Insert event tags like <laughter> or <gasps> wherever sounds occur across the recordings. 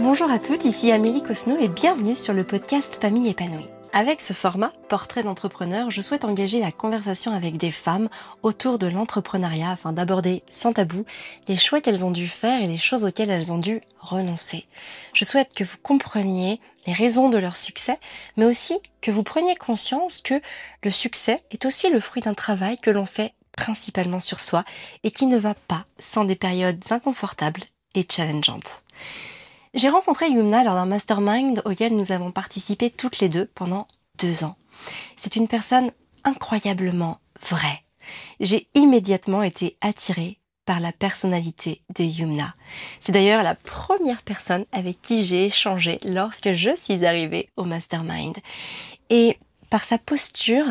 Bonjour à toutes, ici Amélie Cosno et bienvenue sur le podcast Famille épanouie. Avec ce format, Portrait d'entrepreneur, je souhaite engager la conversation avec des femmes autour de l'entrepreneuriat afin d'aborder sans tabou les choix qu'elles ont dû faire et les choses auxquelles elles ont dû renoncer. Je souhaite que vous compreniez les raisons de leur succès, mais aussi que vous preniez conscience que le succès est aussi le fruit d'un travail que l'on fait principalement sur soi et qui ne va pas sans des périodes inconfortables et challengeantes. J'ai rencontré Yumna lors d'un mastermind auquel nous avons participé toutes les deux pendant deux ans. C'est une personne incroyablement vraie. J'ai immédiatement été attirée par la personnalité de Yumna. C'est d'ailleurs la première personne avec qui j'ai échangé lorsque je suis arrivée au mastermind. Et par sa posture,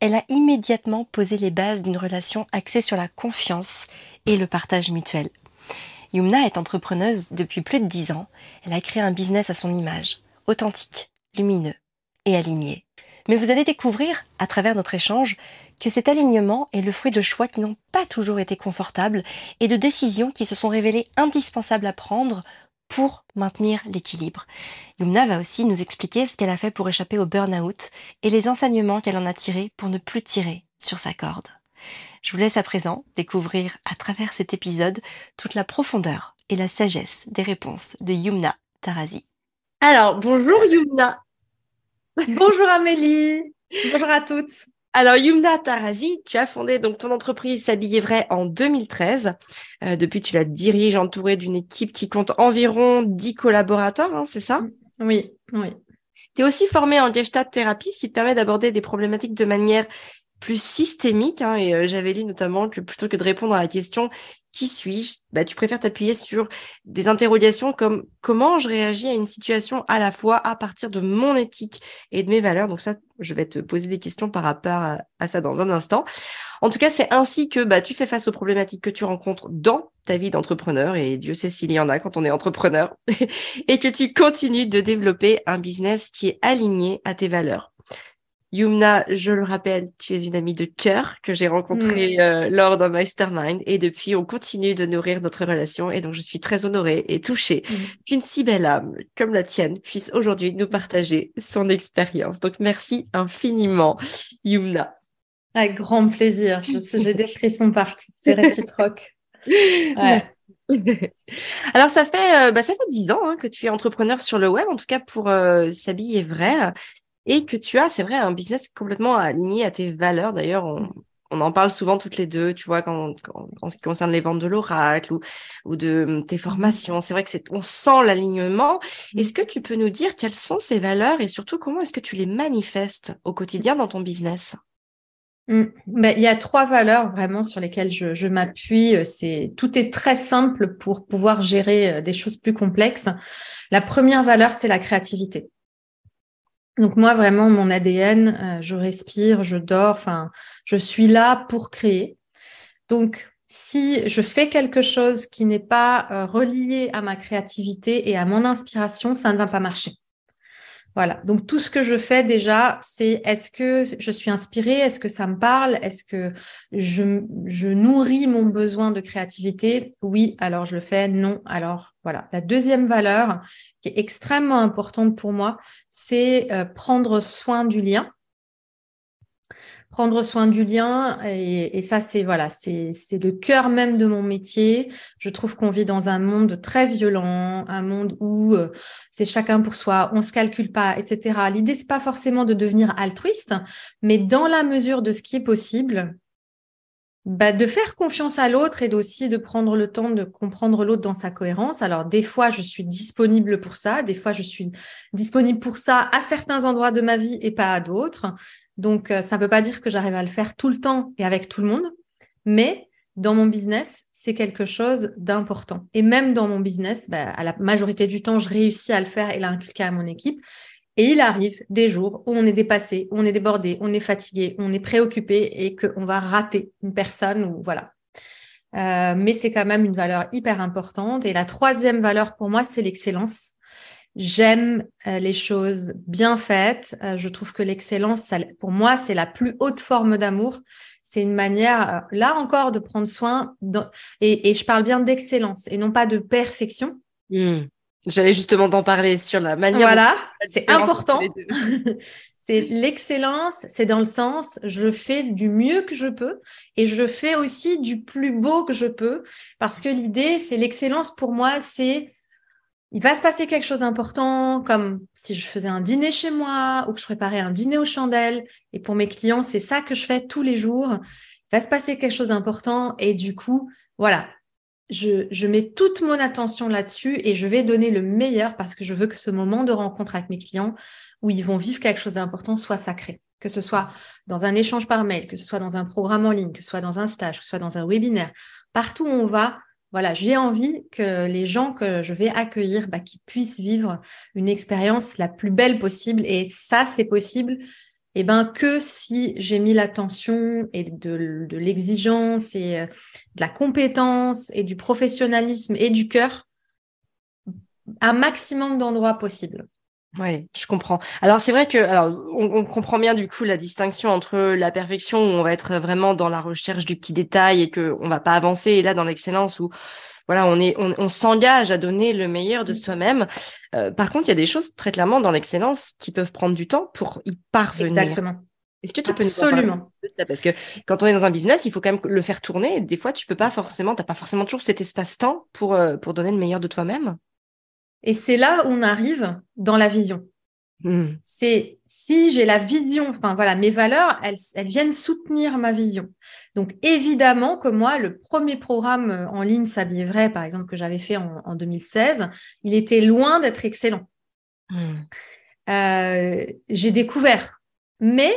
elle a immédiatement posé les bases d'une relation axée sur la confiance et le partage mutuel. Yumna est entrepreneuse depuis plus de dix ans. Elle a créé un business à son image, authentique, lumineux et aligné. Mais vous allez découvrir, à travers notre échange, que cet alignement est le fruit de choix qui n'ont pas toujours été confortables et de décisions qui se sont révélées indispensables à prendre pour maintenir l'équilibre. Yumna va aussi nous expliquer ce qu'elle a fait pour échapper au burn-out et les enseignements qu'elle en a tirés pour ne plus tirer sur sa corde. Je vous laisse à présent découvrir à travers cet épisode toute la profondeur et la sagesse des réponses de Yumna Tarazi. Alors, bonjour Yumna. Bonjour Amélie. Bonjour à toutes. Alors Yumna Tarazi, tu as fondé donc ton entreprise S'habiller vrai en 2013. Euh, depuis, tu la diriges entourée d'une équipe qui compte environ 10 collaborateurs, hein, c'est ça? Oui, oui. Tu es aussi formée en Gestalt thérapie, ce qui te permet d'aborder des problématiques de manière plus systémique. Hein, et euh, j'avais lu notamment que plutôt que de répondre à la question qui suis-je, bah, tu préfères t'appuyer sur des interrogations comme comment je réagis à une situation à la fois à partir de mon éthique et de mes valeurs. Donc ça, je vais te poser des questions par rapport à, ça dans un instant. En tout cas, c'est ainsi que bah, tu fais face aux problématiques que tu rencontres dans ta vie d'entrepreneur, et Dieu sait s'il y en a quand on est entrepreneur, <laughs> et que tu continues de développer un business qui est aligné à tes valeurs. Yumna, je le rappelle, tu es une amie de cœur que j'ai rencontrée euh, lors d'un mastermind et depuis, on continue de nourrir notre relation et donc je suis très honorée et touchée mm. qu'une si belle âme comme la tienne puisse aujourd'hui nous partager son expérience. Donc merci infiniment, Yumna. Avec grand plaisir. J'ai des frissons partout. C'est <laughs> réciproque. Ouais. <laughs> Alors ça fait euh, bah, ça fait dix ans hein, que tu es entrepreneur sur le web, en tout cas pour euh, s'habiller vrai et que tu as, c'est vrai, un business complètement aligné à tes valeurs. D'ailleurs, on, en parle souvent toutes les deux, tu vois, quand, en ce qui concerne les ventes de l'oracle ou, ou de hum, tes formations. C'est vrai que c'est, on sent l'alignement. Est-ce que tu peux nous dire quelles sont ces valeurs et surtout comment est-ce que tu les manifestes au quotidien dans ton business? Mmh. Ben, il y a trois valeurs vraiment sur lesquelles je, je m'appuie. C'est tout est très simple pour pouvoir gérer euh, des choses plus complexes. La première valeur, c'est la créativité. Donc moi, vraiment, mon ADN, euh, je respire, je dors, enfin, je suis là pour créer. Donc, si je fais quelque chose qui n'est pas euh, relié à ma créativité et à mon inspiration, ça ne va pas marcher. Voilà. Donc tout ce que je fais déjà, c'est est-ce que je suis inspirée, est-ce que ça me parle, est-ce que je, nourris mon besoin de créativité? Oui, alors je le fais. Non, alors voilà. La deuxième valeur qui est extrêmement importante pour moi, c'est euh, prendre soin du lien prendre soin du lien et, ça c'est voilà c'est c'est le cœur même de mon métier je trouve qu'on vit dans un monde très violent un monde où euh, c'est chacun pour soi on se calcule pas etc l'idée c'est pas forcément de devenir altruiste mais dans la mesure de ce qui est possible bah, de faire confiance à l'autre et aussi de prendre le temps de comprendre l'autre dans sa cohérence. Alors, des fois, je suis disponible pour ça, des fois, je suis disponible pour ça à certains endroits de ma vie et pas à d'autres. Donc, euh, ça ne veut pas dire que j'arrive à le faire tout le temps et avec tout le monde, mais dans mon business, c'est quelque chose d'important. Et même dans mon business, bah, à la majorité du temps, je réussis à le faire et l'inculquer à mon équipe. Et il arrive des jours où on est dépassé, où on est débordé, on est fatigué, on est préoccupé et qu'on va rater une personne ou voilà. Euh, mais c'est quand même une valeur hyper importante. Et la troisième valeur pour moi, c'est l'excellence. J'aime euh, les choses bien faites. Euh, je trouve que l'excellence, pour moi, c'est la plus haute forme d'amour. C'est une manière, euh, là encore, de prendre soin. Et, je parle bien d'excellence et non pas de perfection. Hmm. J'allais justement t'en parler sur la manière. Voilà, c'est important. <laughs> c'est l'excellence, c'est dans le sens, je fais du mieux que je peux et je fais aussi du plus beau que je peux parce que l'idée, c'est l'excellence pour moi, c'est il va se passer quelque chose d'important, comme si je faisais un dîner chez moi ou que je préparais un dîner aux chandelles. Et pour mes clients, c'est ça que je fais tous les jours. Il va se passer quelque chose d'important et du coup, voilà, je, je mets toute mon attention là-dessus et je vais donner le meilleur parce que je veux que ce moment de rencontre avec mes clients où ils vont vivre quelque chose d'important soit sacré. Que ce soit dans un échange par mail, que ce soit dans un programme en ligne, que ce soit dans un stage, que ce soit dans un webinaire, partout où on va, voilà, j'ai envie que les gens que je vais accueillir, bah, qu'ils puissent vivre une expérience la plus belle possible. Et ça, c'est possible eh ben, que si j'ai mis l'attention et de, de l'exigence et euh, de la compétence et du professionnalisme et du cœur, un maximum d'endroits possibles. Oui, je comprends. Alors c'est vrai que alors on, comprend bien du coup la distinction entre la perfection où on va être vraiment dans la recherche du petit détail et que on va pas avancer et là dans l'excellence où voilà on est on, s'engage à donner le meilleur de soi-même. Euh, par contre, il y a des choses très clairement dans l'excellence qui peuvent prendre du temps pour y parvenir. Exactement. Est-ce que tu peux Absolument. ça? Parce que quand on est dans un business, il faut quand même le faire tourner. Et des fois, tu peux pas forcément, t'as pas forcément toujours cet espace-temps pour euh, pour donner le meilleur de toi-même. Et c'est là où on arrive dans la vision. Hmm. C'est si j'ai la vision, enfin voilà, mes valeurs, elles, elles, viennent soutenir ma vision. Donc évidemment que moi, le premier programme euh, en ligne S'habiller vrai, par exemple, que j'avais fait en, 2016, il était loin d'être excellent. Hmm. Euh, j'ai découvert, mais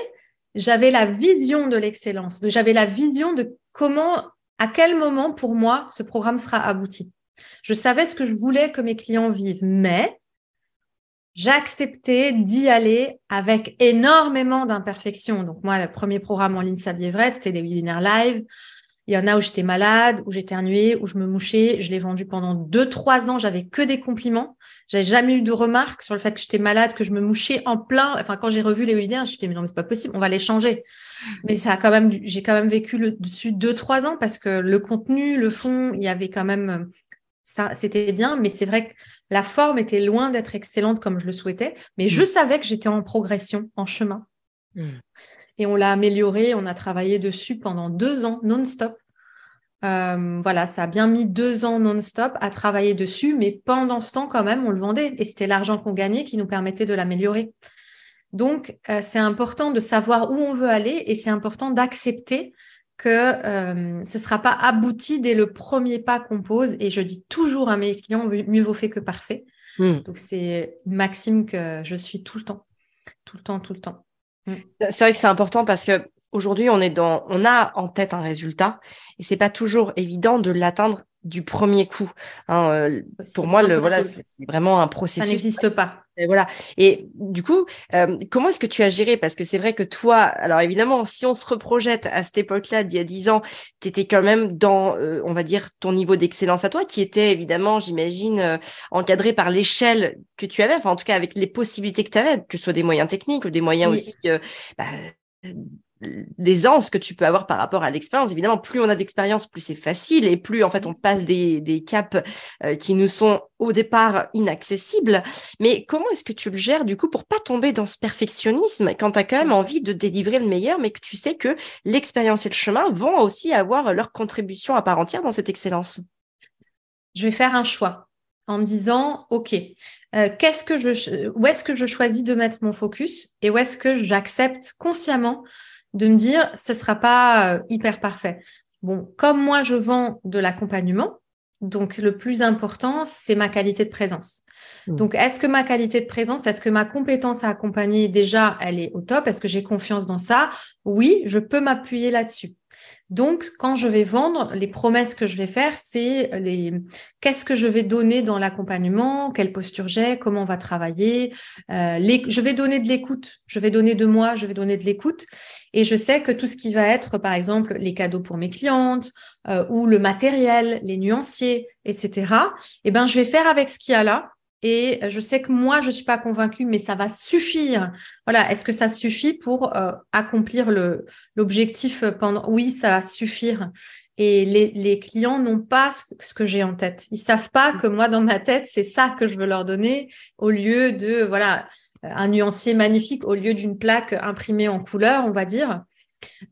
j'avais la vision de l'excellence, j'avais la vision de comment, à quel moment pour moi ce programme sera abouti. Je savais ce que je voulais que mes clients vivent, mais j'acceptais d'y aller avec énormément d'imperfections. Donc moi, le premier programme en ligne Saviez Vrai, c'était des webinaires live. Il y en a où j'étais malade, où ennuyée, où je me mouchais. Je l'ai vendu pendant deux, trois ans. J'avais que des compliments. J'avais jamais eu de remarques sur le fait que j'étais malade, que je me mouchais en plein. Enfin, quand j'ai revu les webinaires, je me suis mais non, mais c'est pas possible. On va les changer. Mais ça a quand même, j'ai quand même vécu le dessus deux, trois ans parce que le contenu, le fond, il y avait quand même ça, c'était bien, mais c'est vrai que la forme était loin d'être excellente comme je le souhaitais, mais je mm. savais que j'étais en progression, en chemin. Mm. Et on l'a amélioré, on a travaillé dessus pendant deux ans non-stop. Euh, voilà, ça a bien mis deux ans non-stop à travailler dessus, mais pendant ce temps, quand même, on le vendait et c'était l'argent qu'on gagnait qui nous permettait de l'améliorer. Donc, euh, c'est important de savoir où on veut aller et c'est important d'accepter que euh, ce ne sera pas abouti dès le premier pas qu'on pose. Et je dis toujours à mes clients, mieux vaut fait que parfait. Hmm. Donc, c'est une maxime que je suis tout le temps, tout le temps, tout le temps. Hmm. C'est vrai que c'est important parce que aujourd'hui, on est dans, on a en tête un résultat et c'est pas toujours évident de l'atteindre du premier coup. Hein, euh, pour moi, le, voilà, c'est vraiment un processus. Ça n'existe pas. Et voilà. Et du coup, euh, comment est-ce que tu as géré? Parce que c'est vrai que toi, alors évidemment, si on se reprojette à cette époque-là, d'il y a dix ans, tu étais quand même dans, euh, on va dire, ton niveau d'excellence à toi, qui était évidemment, j'imagine, encadré par l'échelle que tu avais, enfin en tout cas avec les possibilités que tu avais, que ce soit des moyens techniques ou des moyens aussi bah, l'aisance que tu peux avoir par rapport à l'expérience. Évidemment, plus on a d'expérience, plus c'est facile et plus en fait on passe des, des caps euh, qui nous sont au départ inaccessibles. Mais comment est-ce que tu le gères du coup pour pas tomber dans ce perfectionnisme quand tu as quand même envie de délivrer le meilleur, mais que tu sais que l'expérience et le chemin vont aussi avoir leur contribution à part entière dans cette excellence? Je vais faire un choix en me disant, OK, euh, qu'est-ce que je, où est-ce que je choisis de mettre mon focus et où est-ce que j'accepte consciemment de me dire, ce sera pas euh, hyper parfait. Bon, comme moi, je vends de l'accompagnement, donc le plus important, c'est ma qualité de présence. Mmh. Donc, est-ce que ma qualité de présence, est-ce que ma compétence à accompagner, déjà, elle est au top? Est-ce que j'ai confiance dans ça? Oui, je peux m'appuyer là-dessus. Donc, quand je vais vendre, les promesses que je vais faire, c'est les qu'est-ce que je vais donner dans l'accompagnement, quelle posture j'ai, comment on va travailler. Euh, je vais donner de l'écoute, je vais donner de moi, je vais donner de l'écoute. Et je sais que tout ce qui va être, par exemple, les cadeaux pour mes clientes euh, ou le matériel, les nuanciers, etc. Eh ben, je vais faire avec ce qu'il y a là et je sais que moi, je suis pas convaincue, mais ça va suffire. Voilà, est-ce que ça suffit pour euh, accomplir l'objectif pendant Oui, ça va suffire. Et les, les clients n'ont pas ce, que j'ai en tête. Ils savent pas que moi, dans ma tête, c'est ça que je veux leur donner au lieu de, voilà, un nuancier magnifique au lieu d'une plaque imprimée en couleur, on va dire.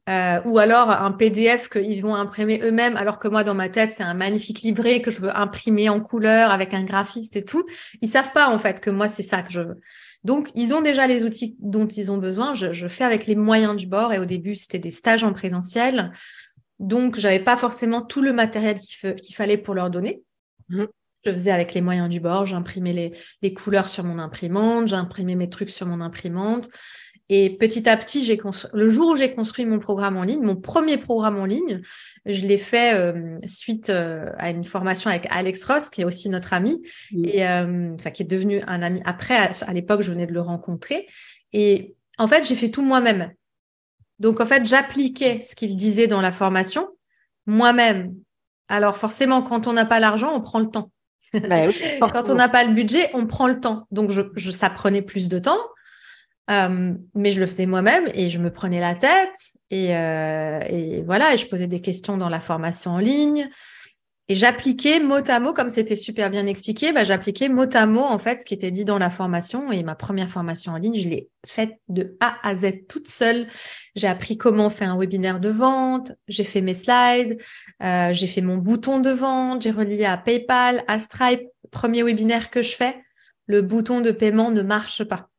Euh, ou alors un PDF qu'ils vont imprimer eux-mêmes, alors que moi, dans ma tête, c'est un magnifique livret que je veux imprimer en couleur avec un graphiste et tout. Ils savent pas, en fait, que moi, c'est ça que je veux. Donc, ils ont déjà les outils dont ils ont besoin. Je, je fais avec les moyens du bord. Et au début, c'était des stages en présentiel. Donc, j'avais pas forcément tout le matériel qu'il fallait pour leur donner. Mmh. Je faisais avec les moyens du bord, j'imprimais les, les, couleurs sur mon imprimante, j'imprimais mes trucs sur mon imprimante. Et petit à petit, j'ai le jour où j'ai construit mon programme en ligne, mon premier programme en ligne, je l'ai fait euh, suite euh, à une formation avec Alex Ross, qui est aussi notre ami, mmh. et euh, enfin qui est devenu un ami. Après, à, à l'époque, je venais de le rencontrer. Et en fait, j'ai fait tout moi-même. Donc, en fait, j'appliquais ce qu'il disait dans la formation moi-même. Alors, forcément, quand on n'a pas l'argent, on prend le temps. Bah <laughs> quand on n'a pas le budget, on prend le temps. Donc, je, ça prenait plus de temps. Euh, mais je le faisais moi-même et je me prenais la tête et, euh, et, voilà, et je posais des questions dans la formation en ligne. Et j'appliquais mot à mot, comme c'était super bien expliqué, bah, j'appliquais mot à mot en fait ce qui était dit dans la formation. Et ma première formation en ligne, je l'ai faite de A à Z toute seule. J'ai appris comment faire un webinaire de vente, j'ai fait mes slides, euh, j'ai fait mon bouton de vente, j'ai relié à PayPal, à Stripe. Premier webinaire que je fais, le bouton de paiement ne marche pas.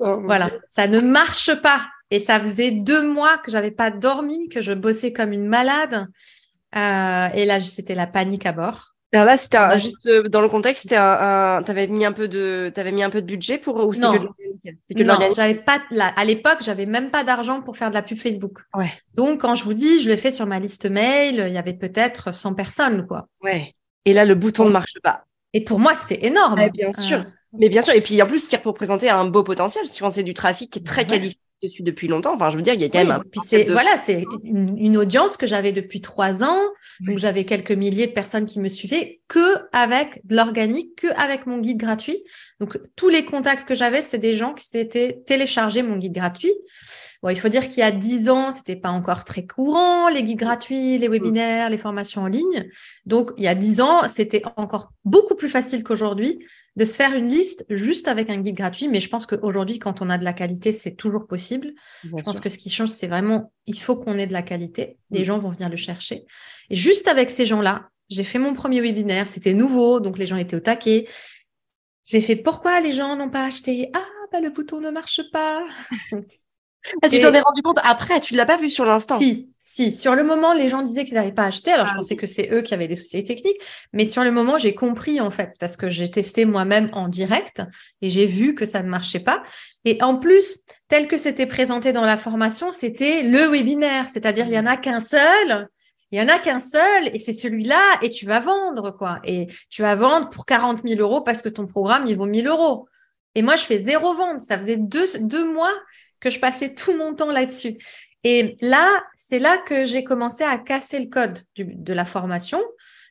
Oh, voilà, ça ne marche pas. Et ça faisait deux mois que j'avais pas dormi, que je bossais comme une malade. Euh, et là, c'était la panique à bord. Alors là, c'était juste euh, dans le contexte, t'avais mis un peu de, t'avais mis un peu de budget pour ou c'était que Non, j'avais pas. à l'époque, j'avais même pas d'argent pour faire de la pub Facebook. Ouais. Donc, quand je vous dis, je l'ai fait sur ma liste mail, il y avait peut-être 100 personnes, quoi. Ouais. Et là, le bouton ne marche pas. Et pour moi, c'était énorme. bien sûr. Euh, Mais bien sûr. Et puis en plus, ce qui représentait un beau potentiel, quand c'est du trafic très qualifié dessus depuis longtemps. Enfin, je veux dire, il y a quand même un. Puis c'est voilà, c'est une, audience que j'avais depuis trois ans. Donc j'avais quelques milliers de personnes qui me suivaient que avec de l'organique, que avec mon guide gratuit. Donc tous les contacts que j'avais, c'était des gens qui s'étaient téléchargés mon guide gratuit. Bon, il faut dire qu'il y a dix ans, c'était pas encore très courant les guides gratuits, les webinaires, les formations en ligne. Donc il y a dix ans, c'était encore beaucoup plus facile qu'aujourd'hui de se faire une liste juste avec un guide gratuit. Mais je pense qu'aujourd'hui, quand on a de la qualité, c'est toujours possible. je pense que ce qui change, c'est vraiment, il faut qu'on ait de la qualité. Les gens vont venir le chercher. Et juste avec ces gens-là, j'ai fait mon premier webinaire. C'était nouveau, donc les gens étaient au taquet. J'ai fait pourquoi les gens n'ont pas acheté? Ah, bah, le bouton ne marche pas. Ah, tu t'en es rendu compte après, tu ne l'as pas vu sur l'instant? Si, si. Sur le moment, les gens disaient qu'ils n'avaient pas acheté. Alors, je ah, pensais que c'est eux qui avaient des soucis techniques. Mais sur le moment, j'ai compris, en fait, parce que j'ai testé moi-même en direct et j'ai vu que ça ne marchait pas. Et en plus, tel que c'était présenté dans la formation, c'était le webinaire. C'est-à-dire, il y en a qu'un seul. Il y en a qu'un seul et c'est celui-là et tu vas vendre, quoi. Et tu vas vendre pour 40 000 euros parce que ton programme, il vaut 1000 euros. Et moi, je fais zéro vente. Ça faisait deux, mois que je passais tout mon temps là-dessus. Et là, c'est là que j'ai commencé à casser le code de la formation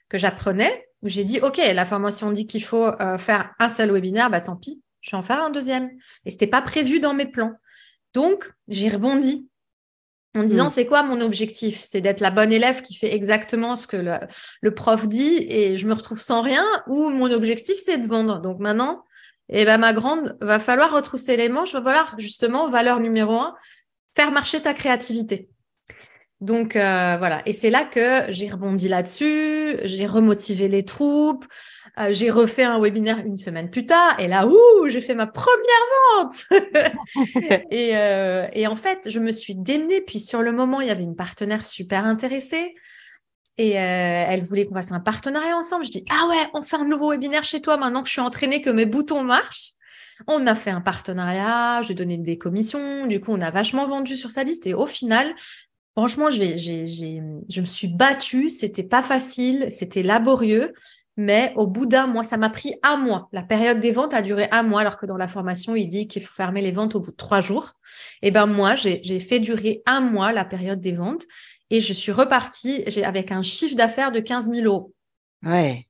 que j'apprenais, où j'ai dit, OK, la formation dit qu'il faut euh, faire un seul webinaire, bah tant pis, je vais en faire un deuxième. Et c'était pas prévu dans mes plans. Donc, j'ai rebondi en disant, hmm. c'est quoi mon objectif? C'est d'être la bonne élève qui fait exactement ce que le, le, prof dit et je me retrouve sans rien, ou mon objectif, c'est de vendre. Donc maintenant, et eh ben ma grande, va falloir retrousser les manches, va falloir justement, valeur numéro un, faire marcher ta créativité. Donc euh, voilà, et c'est là que j'ai rebondi là-dessus, j'ai remotivé les troupes, euh, j'ai refait un webinaire une semaine plus tard, et là, ouh, j'ai fait ma première vente. <laughs> et, euh, et en fait, je me suis démenée, puis sur le moment, il y avait une partenaire super intéressée. Et euh, elle voulait qu'on fasse un partenariat ensemble. Je dis ah ouais, on fait un nouveau webinaire chez toi maintenant que je suis entraînée, que mes boutons marchent. On a fait un partenariat, je donné des commissions. Du coup, on a vachement vendu sur sa liste. Et au final, franchement, j'ai, j'ai, j'ai, je me suis battue. C'était pas facile, c'était laborieux. Mais au bout d'un mois, ça m'a pris un mois. La période des ventes a duré un mois, alors que dans la formation, il dit qu'il faut fermer les ventes au bout de trois jours. Et ben moi, j'ai, j'ai fait durer un mois la période des ventes et je suis repartie avec un chiffre d'affaires de 15 000 euros. Ouais.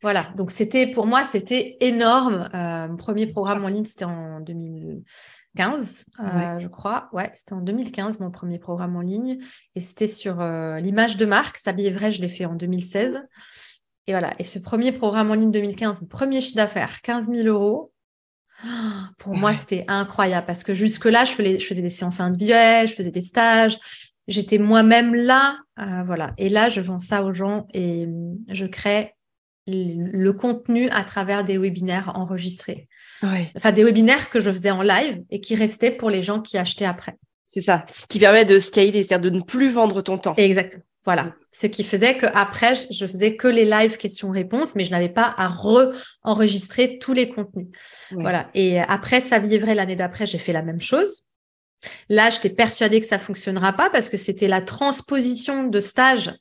Voilà, donc c'était pour moi, c'était énorme. Euh, mon premier programme en ligne, c'était en 2015, euh, je crois. Ouais, c'était en 2015, mon premier programme en ligne. Et c'était sur euh, l'image de marque. S'habiller vrai, je l'ai fait en 2016. Et voilà, et ce premier programme en ligne 2015, premier chiffre d'affaires, 15 000 euros. <gasps> Pour moi, c'était incroyable parce que jusque-là, je faisais, je faisais des séances individuelles, je faisais des stages, j'étais moi-même là, voilà. Et là, je vends ça aux gens et je crée le contenu à travers des webinaires enregistrés. Enfin, des webinaires que je faisais en live et qui restaient pour les gens qui achetaient après. C'est ça, ce qui permet de scaler, c'est-à-dire de ne plus vendre ton temps. Exactement. Voilà. Ce qui faisait qu'après, je faisais que les live questions-réponses, mais je n'avais pas à re-enregistrer tous les contenus. Voilà. Et après, ça vivrait l'année d'après, j'ai fait la même chose. Là, j'étais persuadée que ça fonctionnera pas parce que c'était la transposition de stage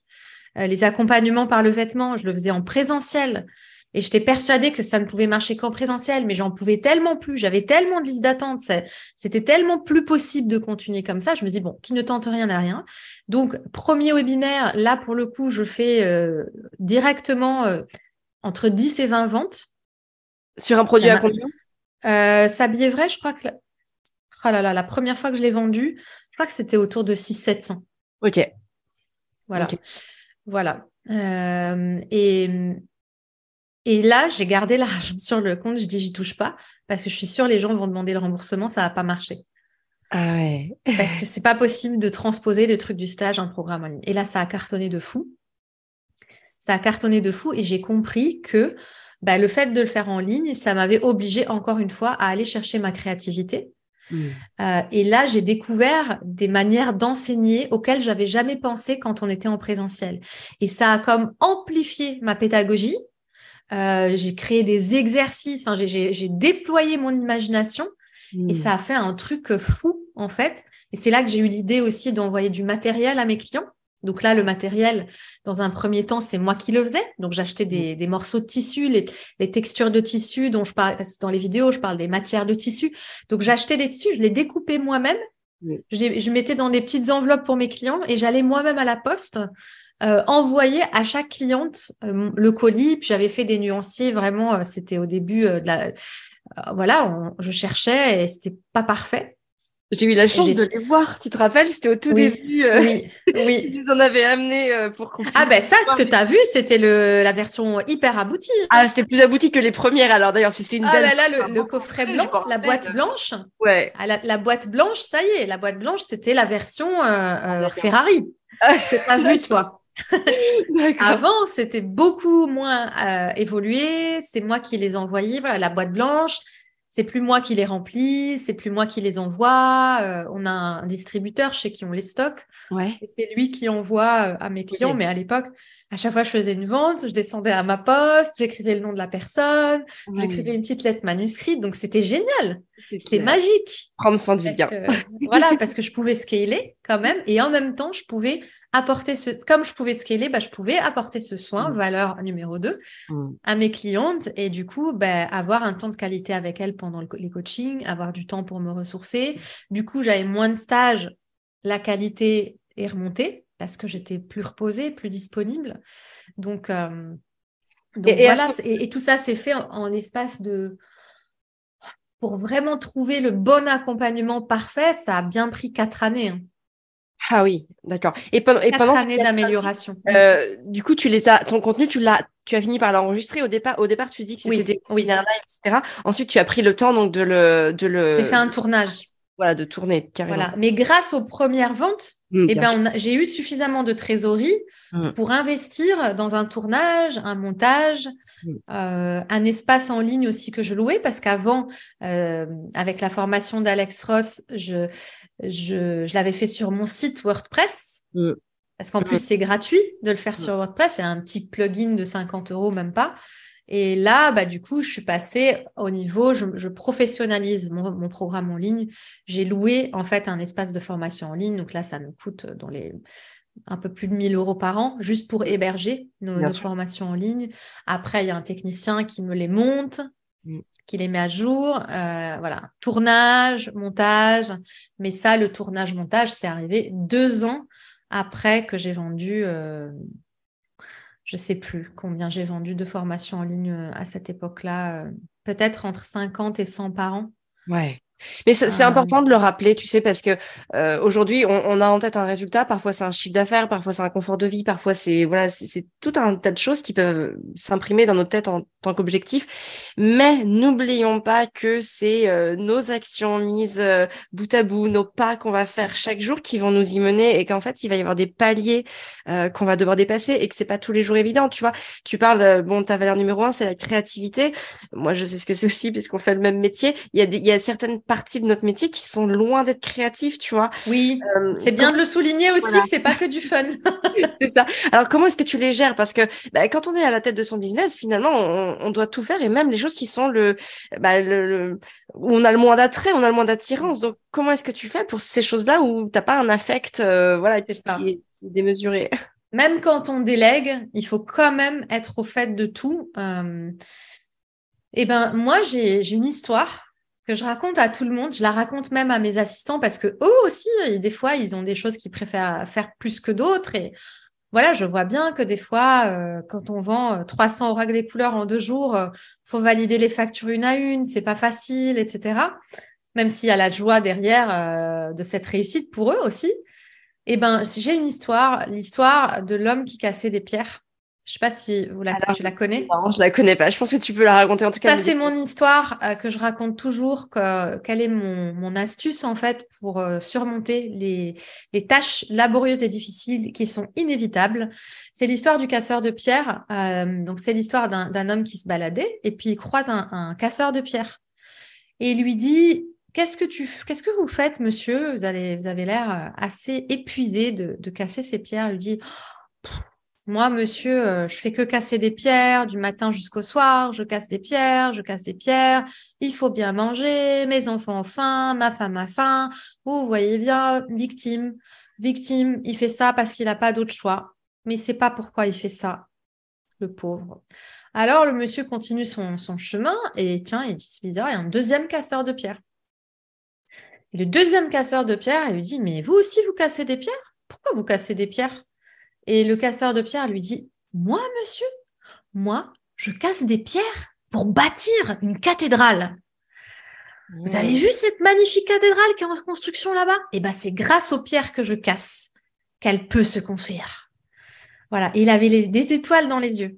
euh, les accompagnements par le vêtement, je le faisais en présentiel. Et j'étais persuadée que ça ne pouvait marcher qu'en présentiel, mais j'en pouvais tellement plus, j'avais tellement de listes d'attente, c'était tellement plus possible de continuer comme ça. Je me dis, bon, qui ne tente rien n'a rien. Donc, premier webinaire, là, pour le coup, je fais euh, directement euh, entre 10 et 20 ventes. Sur un produit à combien? Euh, S'habiller vrai, je crois que... Ah là là, la première fois que je l'ai vendu, je crois que c'était autour de 600-700. Ok. Voilà. Voilà. Euh, et, et là, j'ai gardé l'argent <laughs> sur le compte. Je dis, j'y touche pas parce que je suis sûre les gens vont demander le remboursement, ça va pas marcher. Ah ouais. parce que <laughs> c'est pas possible de transposer le truc du stage en programme en ligne. Et là, ça a cartonné de fou. Ça a cartonné de fou et j'ai compris que bah, le fait de le faire en ligne, ça m'avait obligé encore une fois à aller chercher ma créativité Mm. Euh, et là, j'ai découvert des manières d'enseigner auxquelles j'avais jamais pensé quand on était en présentiel. Et ça a comme amplifié ma pédagogie. Euh, j'ai créé des exercices, enfin, j'ai déployé mon imagination et mm. ça a fait un truc fou en fait. Et c'est là que j'ai eu l'idée aussi d'envoyer du matériel à mes clients. Donc là, le matériel, dans un premier temps, c'est moi qui le faisais. Donc j'achetais des, des, morceaux de tissu, les, les, textures de tissu dont je parle, parce que dans les vidéos, je parle des matières de tissu. Donc j'achetais des tissus, je les découpais moi-même. Je, je mettais dans des petites enveloppes pour mes clients et j'allais moi-même à la poste euh, envoyer à chaque cliente euh, le colis. Puis j'avais fait des nuanciers, vraiment, euh, c'était au début de la... voilà, je cherchais et c'était pas parfait. J'ai eu la chance de les voir. Tu te rappelles, c'était au tout début. Euh, oui, <laughs> oui. tu nous en avais amené euh, pour qu'on Ah ben ça, ce que tu as vu, c'était la version hyper aboutie. Ah, c'était plus abouti que les premières. Alors d'ailleurs, c'était une ah, belle. Ah là, le, coffret blanc, la boîte blanche. Ouais. Ah, la, boîte blanche, ça y est, la boîte blanche, c'était la version euh, Ferrari. ce que tu as vu, toi. <laughs> Avant, c'était beaucoup moins évolué. C'est moi qui les envoyais. Voilà, la boîte blanche c'est plus moi qui les remplis, c'est plus moi qui les envoie. Euh, on a un distributeur chez qui on les stocke. Ouais. C'est lui qui envoie euh, à mes clients. Mais à l'époque, à chaque fois je faisais une vente, je descendais à ma poste, j'écrivais le nom de la personne, j'écrivais une petite lettre manuscrite. Donc c'était génial. C'était magique. Prendre soin de bien. voilà, parce que je pouvais scaler quand même. Et en même temps, je pouvais apporter ce, comme je pouvais scaler, bah, je pouvais apporter ce soin, mm. valeur numéro 2, mm. à mes clientes et du coup, bah, avoir un temps de qualité avec elles pendant les coachings, avoir du temps pour me ressourcer. Du coup, j'avais moins de stages, la qualité est remontée parce que j'étais plus reposée, plus disponible. Donc, euh, et, voilà, et, tout ça s'est fait en, espace de, pour vraiment trouver le bon accompagnement parfait, ça a bien pris quatre années. Ah oui, d'accord. Et pendant, et pendant années d'amélioration. Euh, du coup, tu les as, ton contenu, tu l'as, tu as fini par l'enregistrer au départ. Au départ, tu dis que c'était oui, live, etc. Ensuite, tu as pris le temps donc de le, de le. J'ai fait un tournage. Voilà, de tourner carrément. Voilà. Mais grâce aux premières ventes, mmh, eh ben, j'ai eu suffisamment de trésorerie mmh. pour investir dans un tournage, un montage, mmh. euh, un espace en ligne aussi que je louais parce qu'avant, euh, avec la formation d'Alex Ross, je, je, je l'avais fait sur mon site WordPress. Parce qu'en plus, c'est gratuit de le faire sur WordPress. C'est un petit plugin de 50 euros, même pas. Et là, bah, du coup, je suis passée au niveau, je, professionnalise mon, programme en ligne. J'ai loué en fait un espace de formation en ligne. Donc là, ça me coûte dans les un peu plus de 1000 euros par an juste pour héberger nos, formations en ligne. Après, il y a un technicien qui me les monte, mm. Qui les met à jour. Euh, voilà, tournage, montage. Mais ça, le tournage-montage, c'est arrivé deux ans après que j'ai vendu. Euh, je sais plus combien j'ai vendu de formations en ligne à cette époque-là. Peut-être entre 50 et 100 par an. Ouais. Mais c'est Ah. important de le rappeler, tu sais, parce que euh, aujourd'hui, on, on a en tête un résultat. Parfois, c'est un chiffre d'affaires, parfois, c'est un confort de vie, parfois, c'est voilà, c'est tout un tas de choses qui peuvent s'imprimer dans notre tête en tant qu'objectif. Mais n'oublions pas que c'est euh, nos actions mises euh, bout à bout, nos pas qu'on va faire chaque jour qui vont nous y mener, et qu'en fait, il va y avoir des paliers qu'on va devoir dépasser, et que c'est pas tous les jours évident. Tu vois, tu parles, bon, ta valeur numéro un, c'est la créativité. Moi, je sais ce que c'est aussi, puisqu'on fait le même métier. Il y a des, il y a certaines parties de notre métier qui sont loin d'être créatives, tu vois. Oui, Euh, c'est bien de le souligner aussi Voilà. que c'est pas que du fun. <laughs> c'est ça. Alors, comment est-ce que tu les gères? Parce que bah, quand on est à la tête de son business, finalement, on, on doit tout faire et même les choses qui sont le, bah, le, le- où on a le moins d'attrait, on a le moins d'attirance. Donc, comment est-ce que tu fais pour ces choses-là où t'as pas un affect, euh, voilà, qui, ça. est démesuré? Même quand on délègue, il faut quand même être au fait de tout. Euh, Eh ben, moi, j'ai une histoire que je raconte à tout le monde. Je la raconte même à mes assistants parce que eux aussi, des fois, ils ont des choses qu'ils préfèrent faire plus que d'autres. Et voilà, je vois bien que des fois, euh, quand on vend euh, 300 oracles des couleurs en deux jours, euh, faut valider les factures une à une, c'est pas facile, etc. Même s'il y a la joie derrière euh, de cette réussite pour eux aussi. Eh ben, j'ai une histoire, l'histoire de l'homme qui cassait des pierres. Je sais pas si vous la, Alors, tu la connais. Non, je la connais pas. Je pense que tu peux la raconter en tout cas. Ça, c'est mon histoire euh, que je raconte toujours. Que, quelle est mon, mon astuce en fait pour euh, surmonter les, les tâches laborieuses et difficiles qui sont inévitables. C'est l'histoire du casseur de pierres. Euh, donc, c'est l'histoire d'un homme qui se baladait et puis il croise un, un casseur de pierres. Et il lui dit Qu'est-ce que tu, qu'est-ce que vous faites, monsieur? Vous allez, vous avez l'air assez épuisé de, de casser ces pierres. Il lui dit moi, monsieur, euh, je fais que casser des pierres du matin jusqu'au soir. Je casse des pierres, je casse des pierres. Il faut bien manger. Mes enfants ont faim, ma femme a faim. Vous voyez bien, victime, victime. Il fait ça parce qu'il n'a pas d'autre choix. Mais c'est pas pourquoi il fait ça, le pauvre. Alors le monsieur continue son, chemin et tiens, il dit c'est bizarre, il y a un deuxième casseur de pierres. Le deuxième casseur de pierres, il lui dit mais vous aussi vous cassez des pierres? Pourquoi vous cassez des pierres? Et le casseur de pierres lui dit moi monsieur, moi je casse des pierres pour bâtir une cathédrale. Vous avez vu cette magnifique cathédrale qui est en construction là-bas? Eh ben, c'est grâce aux pierres que je casse qu'elle peut se construire. Voilà. Et il avait les- des étoiles dans les yeux.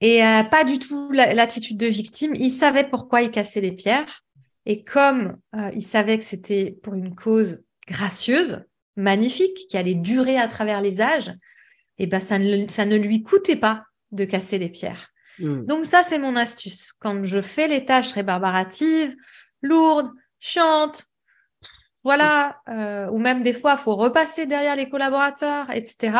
Et euh, pas du tout la- l'attitude de victime. Il savait pourquoi il cassait les pierres. Et comme euh, il savait que c'était pour une cause gracieuse, magnifique, qui allait durer à travers les âges, eh ben, ça ne, ça ne lui coûtait pas de casser des pierres. Mm. Donc ça, c'est mon astuce. Quand je fais les tâches rébarbaratives, lourdes, chiantes, voilà, euh, ou même des fois, il faut repasser derrière les collaborateurs, etc.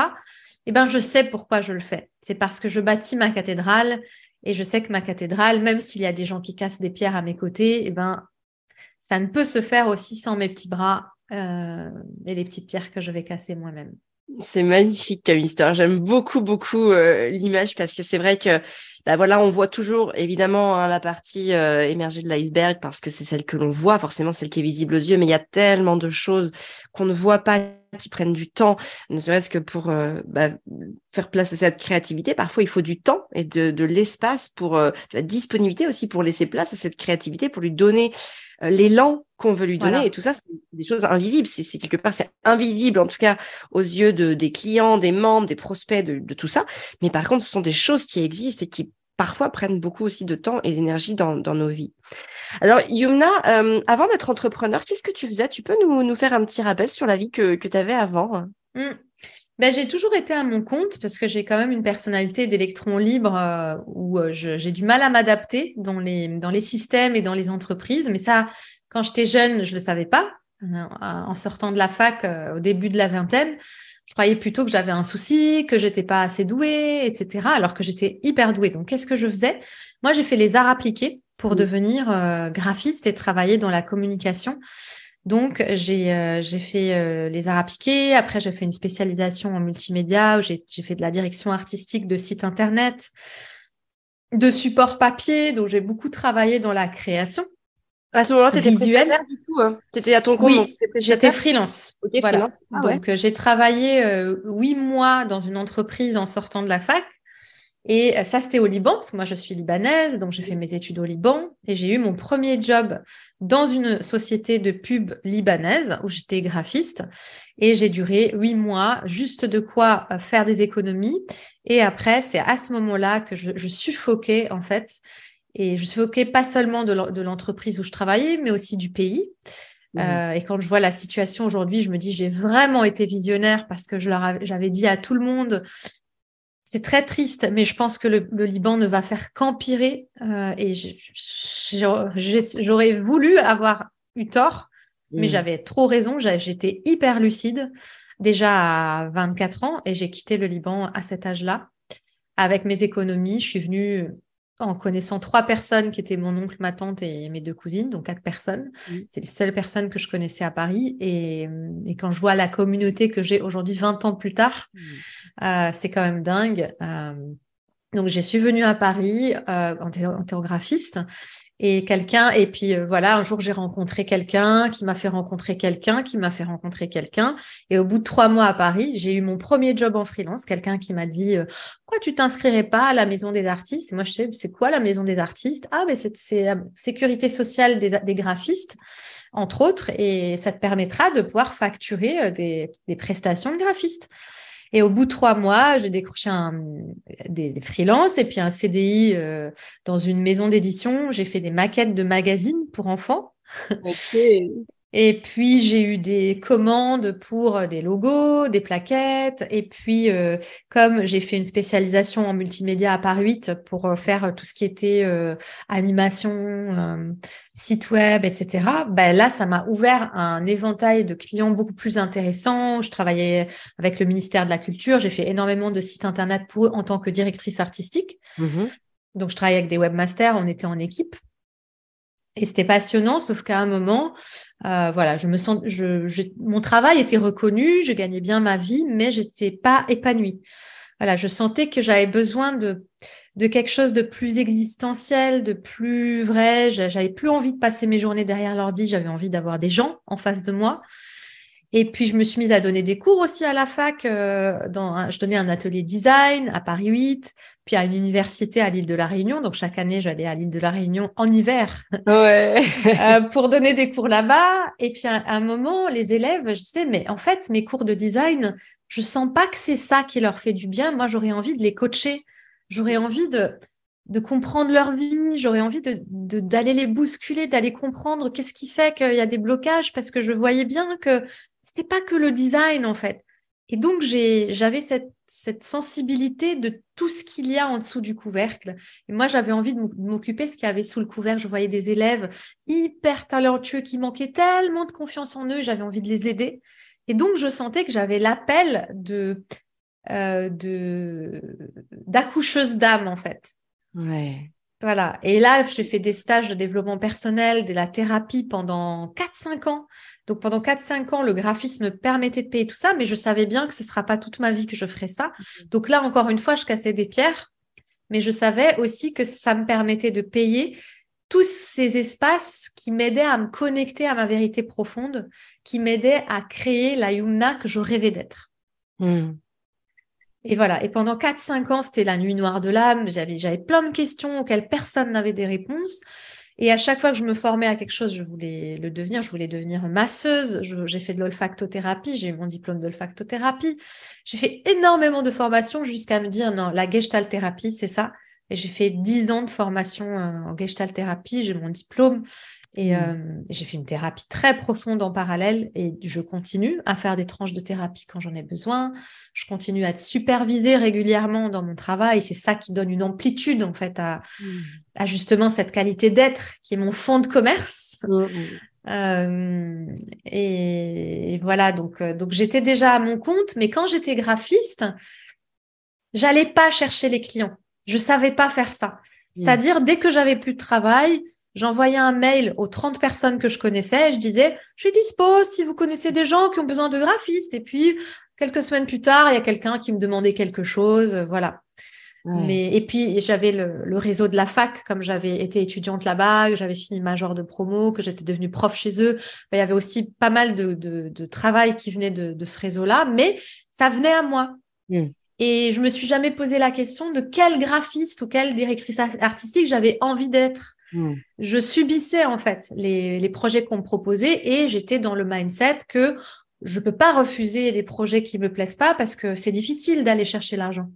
Eh ben, je sais pourquoi je le fais. C'est parce que je bâtis ma cathédrale et je sais que ma cathédrale, même s'il y a des gens qui cassent des pierres à mes côtés, eh ben, ça ne peut se faire aussi sans mes petits bras euh, et les petites pierres que je vais casser moi-même. C'est magnifique comme histoire. J'aime beaucoup, beaucoup euh, l'image parce que c'est vrai que bah voilà, on voit toujours évidemment hein, la partie euh, émergée de l'iceberg parce que c'est celle que l'on voit, forcément celle qui est visible aux yeux, mais il y a tellement de choses qu'on ne voit pas qui prennent du temps, ne serait-ce que pour bah, faire place à cette créativité. Parfois, il faut du temps et de, l'espace pour de la disponibilité aussi pour laisser place à cette créativité, pour lui donner l'élan qu'on veut lui donner. Voilà. Et tout ça, c'est des choses invisibles. C'est quelque part, c'est invisible en tout cas aux yeux de, des clients, des membres, des prospects, de, de tout ça. Mais par contre, ce sont des choses qui existent et qui parfois prennent beaucoup aussi de temps et d'énergie dans, dans nos vies. Alors, Yumna, euh, avant d'être entrepreneur, qu'est-ce que tu faisais? Tu peux nous, nous faire un petit rappel sur la vie que, que tu avais avant Mm. Ben, j'ai toujours été à mon compte parce que j'ai quand même une personnalité d'électron libre euh, où euh, j'ai du mal à m'adapter dans les, dans les systèmes et dans les entreprises. Mais ça, quand j'étais jeune, je le savais pas. Euh, En sortant de la fac euh, au début de la vingtaine, je croyais plutôt que j'avais un souci, que j'étais pas assez douée, etc. Alors que j'étais hyper douée. Donc, qu'est-ce que je faisais? Moi, j'ai fait les arts appliqués pour Mm. devenir euh, graphiste et travailler dans la communication. Donc, j'ai euh, j'ai fait euh, les arts appliqués. Après, j'ai fait une spécialisation en multimédia où j'ai j'ai fait de la direction artistique de sites internet, de support papier. Donc, j'ai beaucoup travaillé dans la création. À ce moment-là, tu étais Visuel. du coup. Tu étais à ton compte. Oui, J'étais freelance. Voilà. freelance. Ah. Donc, euh, j'ai travaillé euh, huit mois dans une entreprise en sortant de la fac. Et euh, ça, c'était au Liban, parce que moi, je suis libanaise, donc j'ai fait mes études au Liban. Et j'ai eu mon premier job dans une société de pub libanaise où j'étais graphiste. Et j'ai duré huit mois, juste de quoi euh, faire des économies. Et après, c'est à ce moment-là que je, je, suffoquais, en fait. Et je suffoquais pas seulement de l'entreprise où je travaillais, mais aussi du pays. Mmh. Euh, et quand je vois la situation aujourd'hui, je me dis j'ai vraiment été visionnaire parce que j'avais dit à tout le monde c'est très triste, mais je pense que le, Liban ne va faire qu'empirer. Euh, et j'aurais voulu avoir eu tort, mais mmh. j'avais trop raison. J'étais hyper lucide déjà à 24 ans et j'ai quitté le Liban à cet âge-là. Avec mes économies, je suis venue en connaissant trois personnes qui étaient mon oncle, ma tante et mes deux cousines, donc quatre personnes. Mmh. C'est les seules personnes que je connaissais à Paris. Et, quand je vois la communauté que j'ai aujourd'hui, 20 ans plus tard, mmh. euh, c'est quand même dingue. Euh, donc, je suis venue à Paris euh, en, en et quelqu'un, et puis euh, voilà, un jour j'ai rencontré quelqu'un qui m'a fait rencontrer quelqu'un, qui m'a fait rencontrer quelqu'un. Et au bout de trois mois à Paris, j'ai eu mon premier job en freelance. Quelqu'un qui m'a dit euh, Quoi, tu t'inscrirais pas à la maison des artistes? Moi, je sais, c'est quoi la maison des artistes? Ah, mais c'est la sécurité sociale des, des, graphistes, entre autres, et ça te permettra de pouvoir facturer euh, des, des prestations de graphistes. Et au bout de trois mois, j'ai décroché un, des, des freelances et puis un CDI euh, dans une maison d'édition. J'ai fait des maquettes de magazines pour enfants. Et puis, j'ai eu des commandes pour euh, des logos, des plaquettes. Et puis, euh, comme j'ai fait une spécialisation en multimédia à Paris 8 pour euh, faire tout ce qui était animation, site web, etc., ben là, ça m'a ouvert un éventail de clients beaucoup plus intéressant. Je travaillais avec le ministère de la Culture. J'ai fait énormément de sites Internet pour eux en tant que directrice artistique. Mmh Donc, je travaillais avec des webmasters. On était en équipe. Et c'était passionnant, sauf qu'à un moment, euh, voilà, je me sens, je, mon travail était reconnu, je gagnais bien ma vie, mais j'étais pas épanouie. Voilà, je sentais que j'avais besoin de de quelque chose de plus existentiel, de plus vrai. J'avais plus envie de passer mes journées derrière l'ordi. J'avais envie d'avoir des gens en face de moi. Et puis, je me suis mise à donner des cours aussi à la fac. Euh, dans je donnais un atelier design à Paris 8, puis à une université à l'île de la Réunion. Donc, chaque année, j'allais à l'île de la Réunion en hiver <laughs> ouais. <laughs> euh, pour donner des cours là-bas. Et puis, à, un moment, les élèves, je disais, mais en fait, mes cours de design, je sens pas que c'est ça qui leur fait du bien. Moi, j'aurais envie de les coacher. J'aurais envie de, de comprendre leur vie, j'aurais envie de, d'aller les bousculer, d'aller comprendre qu'est-ce qui fait qu'il y a des blocages, parce que je voyais bien que c'était pas que le design en fait. Et donc j'avais cette, cette sensibilité de tout ce qu'il y a en dessous du couvercle. Et moi j'avais envie de m'occuper de ce qu'il y avait sous le couvercle. Je voyais des élèves hyper talentueux qui manquaient tellement de confiance en eux. J'avais envie de les aider. Et donc je sentais que j'avais l'appel de euh, de d'accoucheuse d'âme en fait. Ouais. Voilà. Et là, j'ai fait des stages de développement personnel, de la thérapie pendant 4-5 ans. Donc pendant 4-5 ans, le graphisme me permettait de payer tout ça, mais je savais bien que ce ne sera pas toute ma vie que je ferai ça. Mhm. Donc là, encore une fois, je cassais des pierres, mais je savais aussi que ça me permettait de payer tous ces espaces qui m'aidaient à me connecter à ma vérité profonde, qui m'aidaient à créer la Yumna que je rêvais d'être. Hmm. Et voilà. Et pendant 4-5 ans, c'était la nuit noire de l'âme. J'avais, j'avais plein de questions auxquelles personne n'avait des réponses. Et à chaque fois que je me formais à quelque chose, je voulais le devenir. Je voulais devenir masseuse. j'ai fait de l'olfactothérapie. J'ai mon diplôme d'olfactothérapie. J'ai fait énormément de formations jusqu'à me dire non, la gestalt thérapie, c'est ça. Et j'ai fait 10 ans de formation euh, en gestalt thérapie. J'ai mon diplôme. Et mmh. euh, j'ai fait une thérapie très profonde en parallèle et je continue à faire des tranches de thérapie quand j'en ai besoin. Je continue à être supervisée régulièrement dans mon travail. C'est ça qui donne une amplitude en fait à, mmh. à justement cette qualité d'être qui est mon fond de commerce. Mmh, euh, et, voilà, donc, euh, donc j'étais déjà à mon compte, mais quand j'étais graphiste, j'allais pas chercher les clients. Je savais pas faire ça. C'est-à-dire, dès que j'avais plus de travail, J'envoyais un mail aux 30 personnes que je connaissais. je disais, je suis dispo si vous connaissez des gens qui ont besoin de graphistes. Et puis, quelques semaines plus tard, il y a quelqu'un qui me demandait quelque chose. Euh, voilà. Mais, et puis, j'avais le, réseau de la fac, comme j'avais été étudiante là-bas, j'avais fini major de promo, que j'étais devenue prof chez eux. Il y avait aussi pas mal de, de, travail qui venait de, ce réseau-là, mais ça venait à moi. Mmh. Et je me suis jamais posé la question de quel graphiste ou quelle directrice artistique j'avais envie d'être. Hmm. Je subissais en fait les, les projets qu'on me proposait et j'étais dans le mindset que je peux pas refuser des projets qui me plaisent pas parce que c'est difficile d'aller chercher l'argent.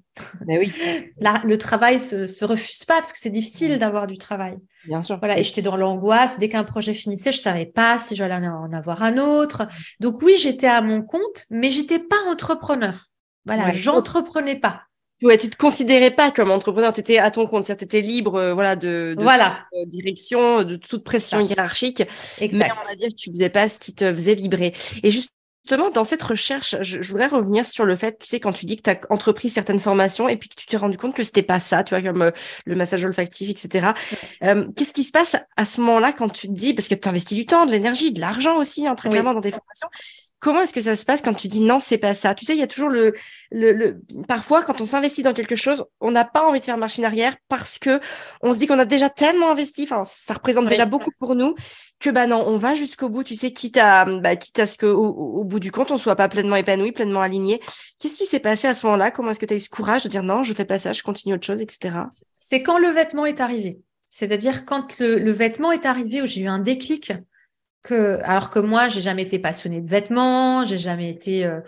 Mais oui. <laughs> le travail se, se refuse pas parce que c'est difficile mm. d'avoir du travail. Bien sûr. Voilà. Et j'étais dans l'angoisse. Dès qu'un projet finissait, je savais pas si j'allais en avoir un autre. Donc oui, j'étais à mon compte, mais j'étais pas entrepreneur. Voilà. J'entreprenais pas. Ouais, tu te considérais pas comme entrepreneur, tu étais à ton compte, c'est-à-dire tu étais libre euh, voilà de, de voilà. Toute, euh, direction, de toute pression hiérarchique. Exact. Mais on va dire que tu faisais pas ce qui te faisait vibrer. Et juste Justement, dans cette recherche, je, voudrais revenir sur le fait, tu sais, quand tu dis que tu as entrepris certaines formations et puis que tu t'es rendu compte que c'était pas ça, tu vois, comme euh, le massage olfactif, etc. Euh, Qu'est-ce qui se passe à ce moment-là quand tu te dis, parce que tu investis du temps, de l'énergie, de l'argent aussi, hein, très clairement, dans tes formations. Comment est-ce que ça se passe quand tu dis non, c'est pas ça? Tu sais, il y a toujours le, le, le... parfois quand on s'investit dans quelque chose, on n'a pas envie de faire machine arrière parce que on se dit qu'on a déjà tellement investi, enfin ça représente déjà beaucoup pour nous que bah non, on va jusqu'au bout, tu sais, quitte à, bah, quitte à ce qu'au au, bout du compte, on soit pas pleinement épanoui, pleinement aligné. Qu'est-ce qui s'est passé à ce moment-là? Comment est-ce que tu as eu ce courage de dire non, je fais pas ça, je continue autre chose, etc. C'est quand le vêtement est arrivé. C'est-à-dire quand le, le, vêtement est arrivé où j'ai eu un déclic que, alors que moi, j'ai jamais été passionnée de vêtements, j'ai jamais été, euh,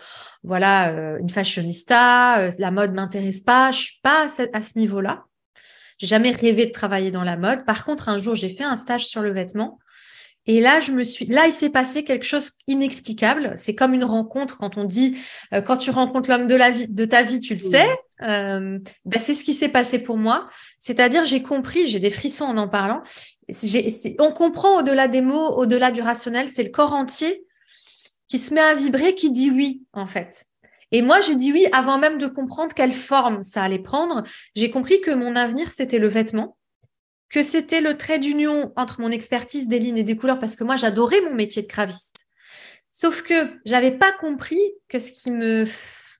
voilà, euh, une fashionista, euh, la mode m'intéresse pas, je suis pas à ce, niveau-là. J'ai jamais rêvé de travailler dans la mode. Par contre, un jour, j'ai fait un stage sur le vêtement et là, je me suis, là, il s'est passé quelque chose inexplicable. C'est comme une rencontre quand on dit, euh, quand tu rencontres l'homme de la vie, de ta vie, tu le sais. Euh, ben, c'est ce qui s'est passé pour moi. C'est-à-dire, j'ai compris, j'ai des frissons en en parlant. on comprend au-delà des mots, au-delà du rationnel, c'est le corps entier qui se met à vibrer, qui dit oui, en fait. Et moi, j'ai dit oui avant même de comprendre quelle forme ça allait prendre. J'ai compris que mon avenir, c'était le vêtement que c'était le trait d'union entre mon expertise des lignes et des couleurs parce que moi j'adorais mon métier de graviste. Sauf que j'avais pas compris que ce qui me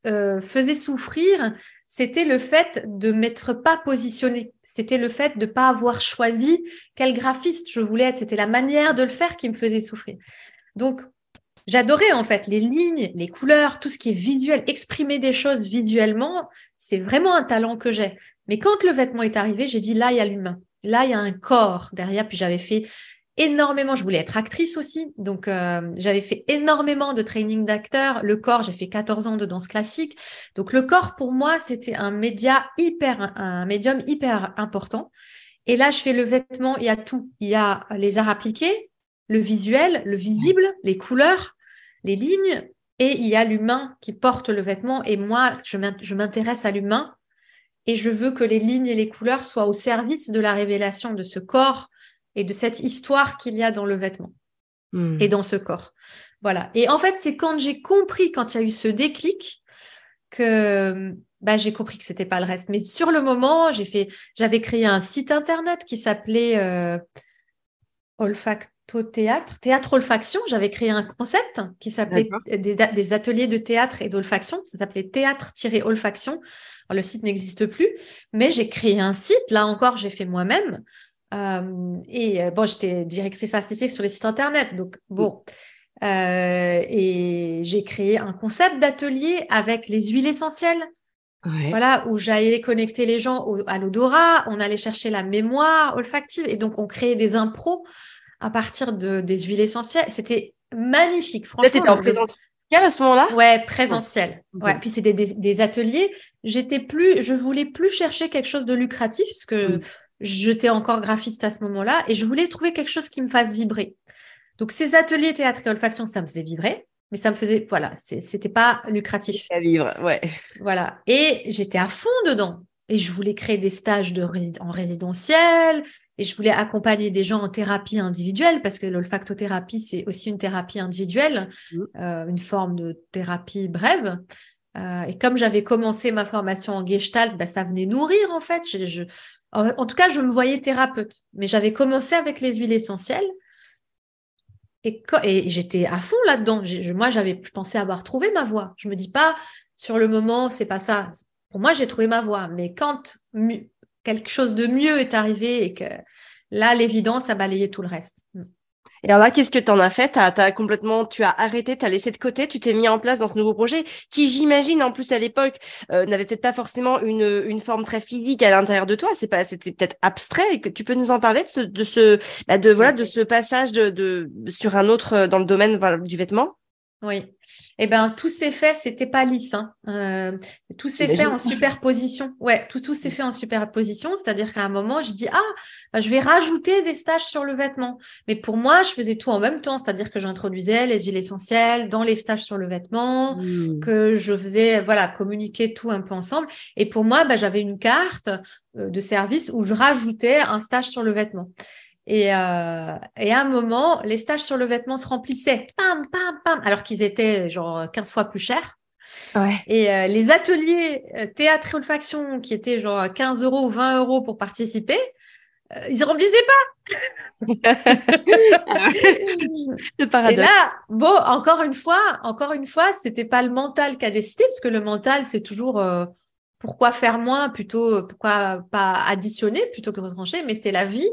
euh, faisait souffrir, c'était le fait de m'être pas positionnée. C'était le fait de pas avoir choisi quel graphiste je voulais être. C'était la manière de le faire qui me faisait souffrir. Donc, j'adorais en fait les lignes, les couleurs, tout ce qui est visuel, exprimer des choses visuellement, c'est vraiment un talent que j'ai. Mais quand le vêtement est arrivé, j'ai dit là, il y a l'humain. Là, il y a un corps derrière. Puis j'avais fait énormément, je voulais être actrice aussi, donc euh, j'avais fait énormément de training d'acteur. Le corps, j'ai fait 14 ans de danse classique. Donc le corps, pour moi, c'était un média hyper, un médium hyper important. Et là, je fais le vêtement, il y a tout. Il y a les arts appliqués, le visuel, le visible, les couleurs, les lignes, et il y a l'humain qui porte le vêtement. Et moi, je m'intéresse à l'humain et je veux que les lignes et les couleurs soient au service de la révélation de ce corps et de cette histoire qu'il y a dans le vêtement hmm. et dans ce corps. Voilà. Et en fait, c'est quand j'ai compris, quand il y a eu ce déclic, que bah, j'ai compris que c'était pas le reste. Mais sur le moment, j'ai fait, j'avais créé un site internet qui s'appelait euh, Olfacto Théâtre, Théâtre Olfaction. J'avais créé un concept qui s'appelait des, des, ateliers de théâtre et d'olfaction. Ça s'appelait Théâtre-Olfaction le site n'existe plus, mais j'ai créé un site. Là encore, j'ai fait moi-même. Euh, et euh, bon, j'étais directrice artistique sur les sites internet, donc bon. Euh, et j'ai créé un concept d'atelier avec les huiles essentielles. Voilà, où j'allais connecter les gens à l'odorat, on allait chercher la mémoire olfactive et donc on créait des impros à partir de, des huiles essentielles. C'était magnifique, franchement. Là, en présence à ce moment-là? Ouais, présentiel. Ouais. Puis c'était des, ateliers. J'étais plus, je voulais plus chercher quelque chose de lucratif parce que j'étais encore graphiste à ce moment-là et je voulais trouver quelque chose qui me fasse vibrer. Donc ces ateliers théâtre et olfaction, ça me faisait vibrer, mais ça me faisait, voilà, c'était pas lucratif. À vivre, ouais. Voilà. Et j'étais à fond dedans. Et je voulais créer des stages de en résidentiel, et je voulais accompagner des gens en thérapie individuelle parce que l'olfactothérapie, c'est aussi une thérapie individuelle, mmh. euh, une forme de thérapie brève. Euh, et comme j'avais commencé ma formation en gestalt, bah, ça venait nourrir en fait. Je, en, tout cas, je me voyais thérapeute. Mais j'avais commencé avec les huiles essentielles. Et, et j'étais à fond là-dedans. Moi, j'avais, je pensais avoir trouvé ma voie. Je me dis pas sur le moment, c'est pas ça. Pour moi, j'ai trouvé ma voie. Mais quand quelque chose de mieux est arrivé et que là, l'évidence a balayé tout le reste. Mm. Et alors là, qu'est-ce que tu en as fait? T'as, as complètement, tu as arrêté, tu as laissé de côté, tu t'es mis en place dans ce nouveau projet qui, j'imagine, en plus à l'époque, euh, n'avait peut-être pas forcément une, une forme très physique à l'intérieur de toi. C'est pas, c'était peut-être abstrait. Et que tu peux nous en parler de ce, de ce, bah, de voilà, de ce passage de, de sur un autre euh, dans le domaine du vêtement? Oui. Eh ben, tout s'est fait, c'était pas lisse. Hein. Euh, tout s'est fait en superposition. Ouais, tout, tout s'est fait en superposition. C'est-à-dire qu'à un moment, je dis, ah, je vais rajouter des stages sur le vêtement. Mais pour moi, je faisais tout en même temps. C'est-à-dire que j'introduisais les huiles essentielles dans les stages sur le vêtement, mm. que je faisais, voilà, communiquer tout un peu ensemble. Et pour moi, bah, j'avais une carte euh, de service où je rajoutais un stage sur le vêtement. Et, euh, et, à un moment, les stages sur le vêtement se remplissaient, pam, pam, pam, alors qu'ils étaient genre 15 fois plus chers. Ouais. Et euh, les ateliers euh, théâtre et olfaction, qui étaient genre 15 euros ou 20 euros pour participer, euh, ils ne remplissaient pas. <laughs> le paradoxe. Et là, bon, encore une fois, encore une fois, c'était pas le mental qui a décidé, parce que le mental, c'est toujours pourquoi faire moins plutôt, pourquoi pas additionner plutôt que retrancher, mais c'est la vie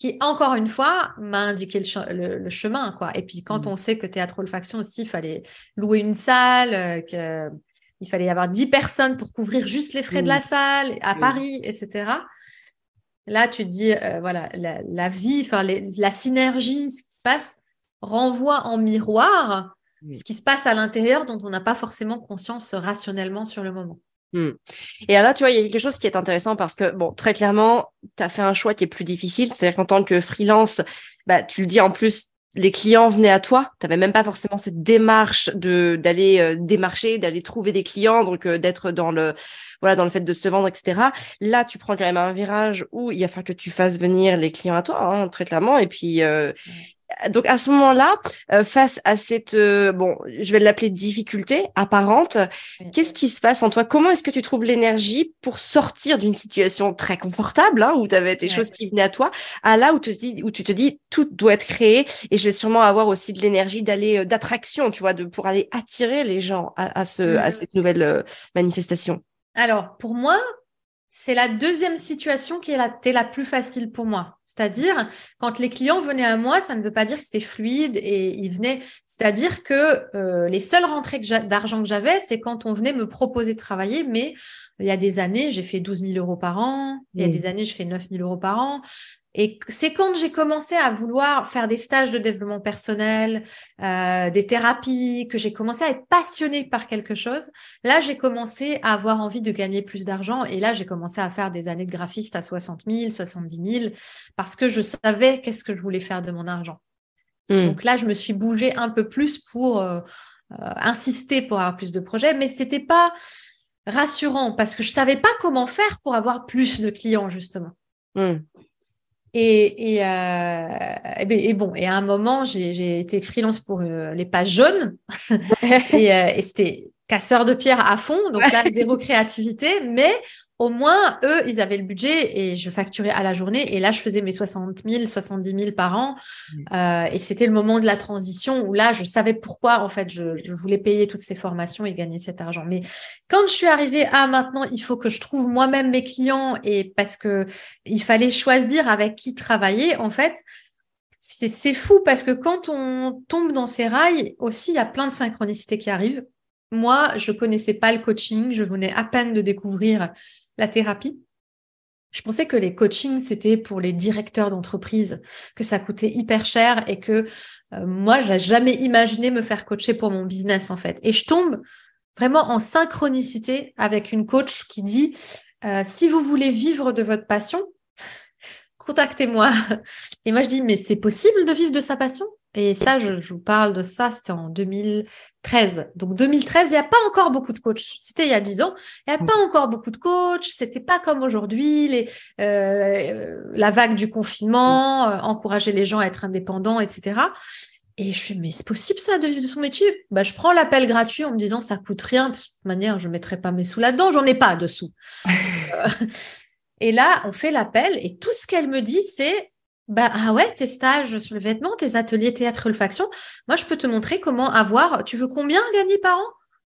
qui, encore une fois, m'a indiqué le, chemin. quoi. Et puis, quand mmh. on sait que théâtre olfaction aussi, il fallait louer une salle, euh, que, il fallait y avoir 10 personnes pour couvrir juste les frais de la mmh. salle à mmh. Paris, etc. Là, tu te dis, euh, voilà, la, vie, enfin, la synergie, ce qui se passe, renvoie en miroir ce qui se passe à l'intérieur dont on n'a pas forcément conscience rationnellement sur le moment. Hmm. Et là, tu vois, il y a quelque chose qui est intéressant parce que, bon, très clairement, tu as fait un choix qui est plus difficile. C'est-à-dire qu'en tant que freelance, bah, tu le dis en plus, les clients venaient à toi. Tu n'avais même pas forcément cette démarche de d'aller euh, démarcher, d'aller trouver des clients, donc euh, d'être dans le voilà dans le fait de se vendre, etc. Là, tu prends quand même un virage où il va falloir que tu fasses venir les clients à toi, hein, très clairement. Et puis, euh, donc à ce moment-là, euh, face à cette, euh, bon, je vais l'appeler difficulté apparente, qu'est-ce qui se passe en toi Comment est-ce que tu trouves l'énergie pour sortir d'une situation très confortable, hein, où tu avais des choses qui venaient à toi, à là où, tu te dis, où tu te dis tout doit être créé et je vais sûrement avoir aussi de l'énergie d'aller euh, d'attraction, tu vois, de pour aller attirer les gens à, ce, à mmh cette nouvelle manifestation? Alors pour moi, c'est la deuxième situation qui est la, la plus facile pour moi. C'est-à-dire, quand les clients venaient à moi, ça ne veut pas dire que c'était fluide et ils venaient. C'est-à-dire que euh, les seules rentrées d'argent que j'avais, c'est quand on venait me proposer de travailler. Mais il y a des années, j'ai fait 12 000 euros par an. Il y a des années, je fais 9 000 euros par an. Et c'est quand j'ai commencé à vouloir faire des stages de développement personnel, euh, des thérapies, que j'ai commencé à être passionnée par quelque chose. Là, j'ai commencé à avoir envie de gagner plus d'argent. Et là, j'ai commencé à faire des années de graphiste à 60 000, 70 000, parce que je savais qu'est-ce que je voulais faire de mon argent. Hmm. Donc là, je me suis bougée un peu plus pour euh, euh, insister pour avoir plus de projets, mais c'était pas rassurant parce que je savais pas comment faire pour avoir plus de clients, justement. Hmm. Et, et, euh, ben, et, bon, et à un moment, j'ai été freelance pour euh, les pages jaunes. <laughs> et, euh, et c'était casseur de pierre à fond, donc là, zéro créativité, mais au moins, eux, ils avaient le budget et je facturais à la journée. Et là, je faisais mes 60 000, 70 000 par an. Mmh. Euh, et c'était le moment de la transition où là, je savais pourquoi, en fait, je, je, voulais payer toutes ces formations et gagner cet argent. Mais quand je suis arrivée à maintenant, il faut que je trouve moi-même mes clients et parce que il fallait choisir avec qui travailler, en fait, c'est fou parce que quand on tombe dans ces rails aussi, il y a plein de synchronicités qui arrivent. Moi, je connaissais pas le coaching, je venais à peine de découvrir la thérapie. Je pensais que les coachings, c'était pour les directeurs d'entreprise, que ça coûtait hyper cher et que euh, moi, j'ai jamais imaginé me faire coacher pour mon business, en fait. Et je tombe vraiment en synchronicité avec une coach qui dit, euh, si vous voulez vivre de votre passion, contactez-moi. Et moi, je dis, mais c'est possible de vivre de sa passion? Et ça, je, vous parle de ça, c'était en 2013. Donc 2013, il n'y a pas encore beaucoup de coachs. C'était il y a 10 ans. Il n'y a pas encore beaucoup de coachs. C'était pas comme aujourd'hui, les, euh, la vague du confinement, euh, encourager les gens à être indépendants, etc. Et je suis, mais c'est possible ça de vivre de son métier? Bah, Je prends l'appel gratuit en me disant ça coûte rien. de toute manière, je ne mettrai pas mes sous là-dedans. J'en ai pas de sous. <laughs> Euh, et là, on fait l'appel et tout ce qu'elle me dit, c'est bah ah ouais, tes stages sur le vêtement, tes ateliers théâtre olfaction, moi je peux te montrer comment avoir. Tu veux combien gagner par an?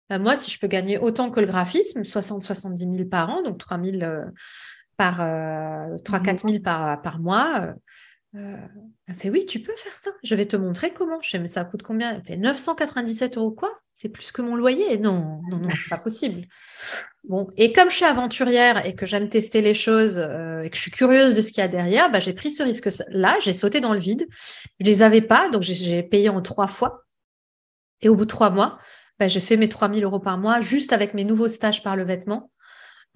Bah, Moi, si je peux gagner autant que le graphisme, 60-70 000 par an, donc 3 000 euh, par 3-4 euh, 000 par, par mois. Euh, elle fait oui, tu peux faire ça. Je vais te montrer comment. Je fais mais ça coûte combien? Elle fait 997 euros quoi? C'est plus que mon loyer Non, non, non, c'est pas possible. Bon, et comme je suis aventurière et que j'aime tester les choses euh, et que je suis curieuse de ce qu'il y a derrière, bah, j'ai pris ce risque-là. J'ai sauté dans le vide. Je les avais pas, donc j'ai payé en trois fois. Et au bout de trois mois, bah, j'ai fait mes 3000 euros par mois juste avec mes nouveaux stages par le vêtement.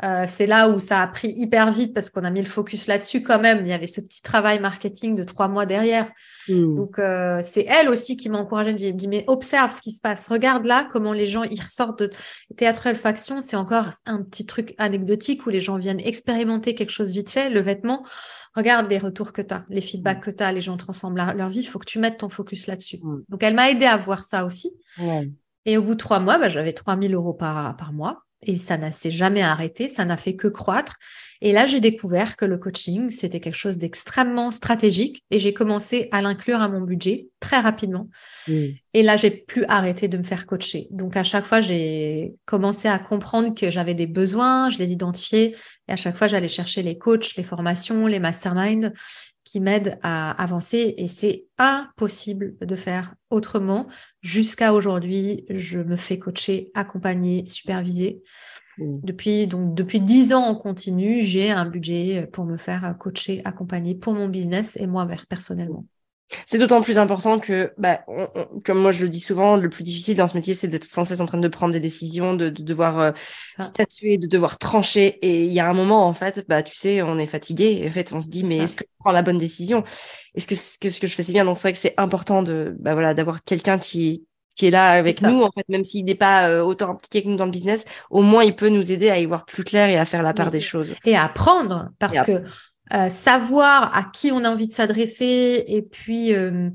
Euh, c'est là où ça a pris hyper vite parce qu'on a mis le focus là-dessus quand même. Il y avait ce petit travail marketing de trois mois derrière. Hmm. Donc, euh, c'est elle aussi qui m'a encouragée. Elle me dit, mais observe ce qui se passe. Regarde là comment les gens ils ressortent de Théâtre Faction. C'est encore un petit truc anecdotique où les gens viennent expérimenter quelque chose vite fait, le vêtement. Regarde les retours que tu as, les feedbacks hmm. que tu as, les gens transforment leur vie. Il faut que tu mettes ton focus là-dessus. Hmm. Donc, elle m'a aidé à voir ça aussi. Et au bout de trois mois, bah, j'avais 3000 euros par, par mois et ça n'a s'est jamais arrêté, ça n'a fait que croître. Et là, j'ai découvert que le coaching, c'était quelque chose d'extrêmement stratégique et j'ai commencé à l'inclure à mon budget très rapidement. Et là, j'ai plus arrêté de me faire coacher. Donc, à chaque fois, j'ai commencé à comprendre que j'avais des besoins, je les identifiais et à chaque fois, j'allais chercher les coachs, les formations, les masterminds qui m'aident à avancer et c'est impossible de faire autrement. Jusqu'à aujourd'hui, je me fais coacher, accompagner, superviser. Mmh. Depuis donc depuis dix ans en continu, j'ai un budget pour me faire coacher, accompagner pour mon business et moi personnellement. C'est d'autant plus important que, bah, comme moi je le dis souvent, le plus difficile dans ce métier, c'est d'être sans cesse en train de prendre des décisions, de, devoir euh, statuer, de devoir trancher. Et il y a un moment, en fait, bah, tu sais, on est fatigué. En fait, on se dit, mais est-ce que je prends la bonne décision? Est-ce que, ce que ce que je fais c'est bien? Donc c'est vrai que c'est important de, bah, voilà, d'avoir quelqu'un qui qui est là avec nous, en fait, même s'il n'est pas euh, autant impliqué que nous dans le business, au moins il peut nous aider à y voir plus clair et à faire la part des choses. Et à apprendre, parce que euh, savoir à qui on a envie de s'adresser et puis euh,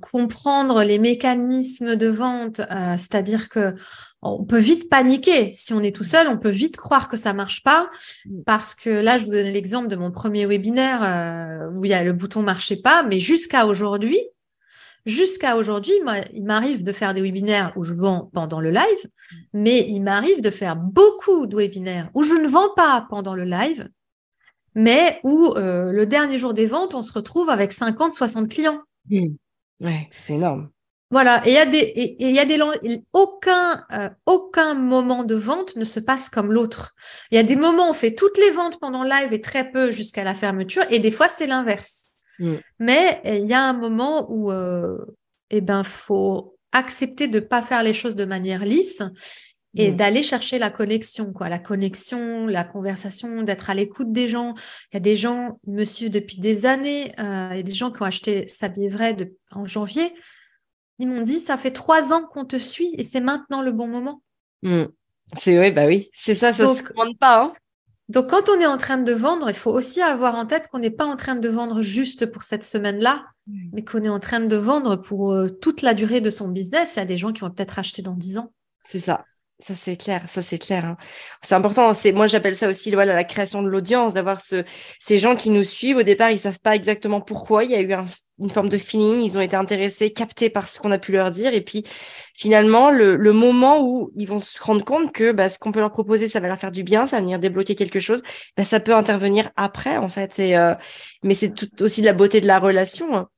comprendre les mécanismes de vente, euh, c'est-à-dire que on peut vite paniquer. Si on est tout seul, on peut vite croire que ça marche pas. Parce que là je vous donne l'exemple de mon premier webinaire où il y a le bouton marchait pas, mais jusqu'à aujourd'hui, jusqu'à aujourd'hui, il m'arrive de faire des webinaires où je vends pendant le live, mais il m'arrive de faire beaucoup de webinaires où je ne vends pas pendant le live mais où euh, le dernier jour des ventes, on se retrouve avec 50, 60 clients. Mmh. Ouais, c'est énorme. Voilà, et il y a des, et, y a des aucun, euh, aucun moment de vente ne se passe comme l'autre. Il y a des moments où on fait toutes les ventes pendant live et très peu jusqu'à la fermeture, et des fois c'est l'inverse. Mmh. Mais il y a un moment où, euh, eh ben, faut accepter de pas faire les choses de manière lisse et mmh. d'aller chercher la connexion, quoi, la connexion, la conversation, d'être à l'écoute des gens. Il y a des gens, suivent depuis des années, euh, il y a des gens qui ont acheté Sablier Vrai de, en janvier. Ils m'ont dit, ça fait trois ans qu'on te suit et c'est maintenant le bon moment. Mmh. C'est oui, bah oui, c'est ça, ça ne se commande pas. Hein. donc, quand on est en train de vendre, il faut aussi avoir en tête qu'on n'est pas en train de vendre juste pour cette semaine-là, mmh. mais qu'on est en train de vendre pour euh, toute la durée de son business. Il y a des gens qui vont peut-être acheter dans dix ans. C'est ça. Ça c'est clair, ça c'est clair. Hein. C'est important. Moi j'appelle ça aussi voilà, la création de l'audience, d'avoir ce, ces gens qui nous suivent. Au départ, ils savent pas exactement pourquoi. Il y a eu une forme de feeling. Ils ont été intéressés, captés par ce qu'on a pu leur dire. Et puis finalement, le, le moment où ils vont se rendre compte que bah, ce qu'on peut leur proposer, ça va leur faire du bien, ça va venir débloquer quelque chose. Bah, ça peut intervenir après en fait. Et, euh, mais c'est tout aussi la beauté de la relation. Hein.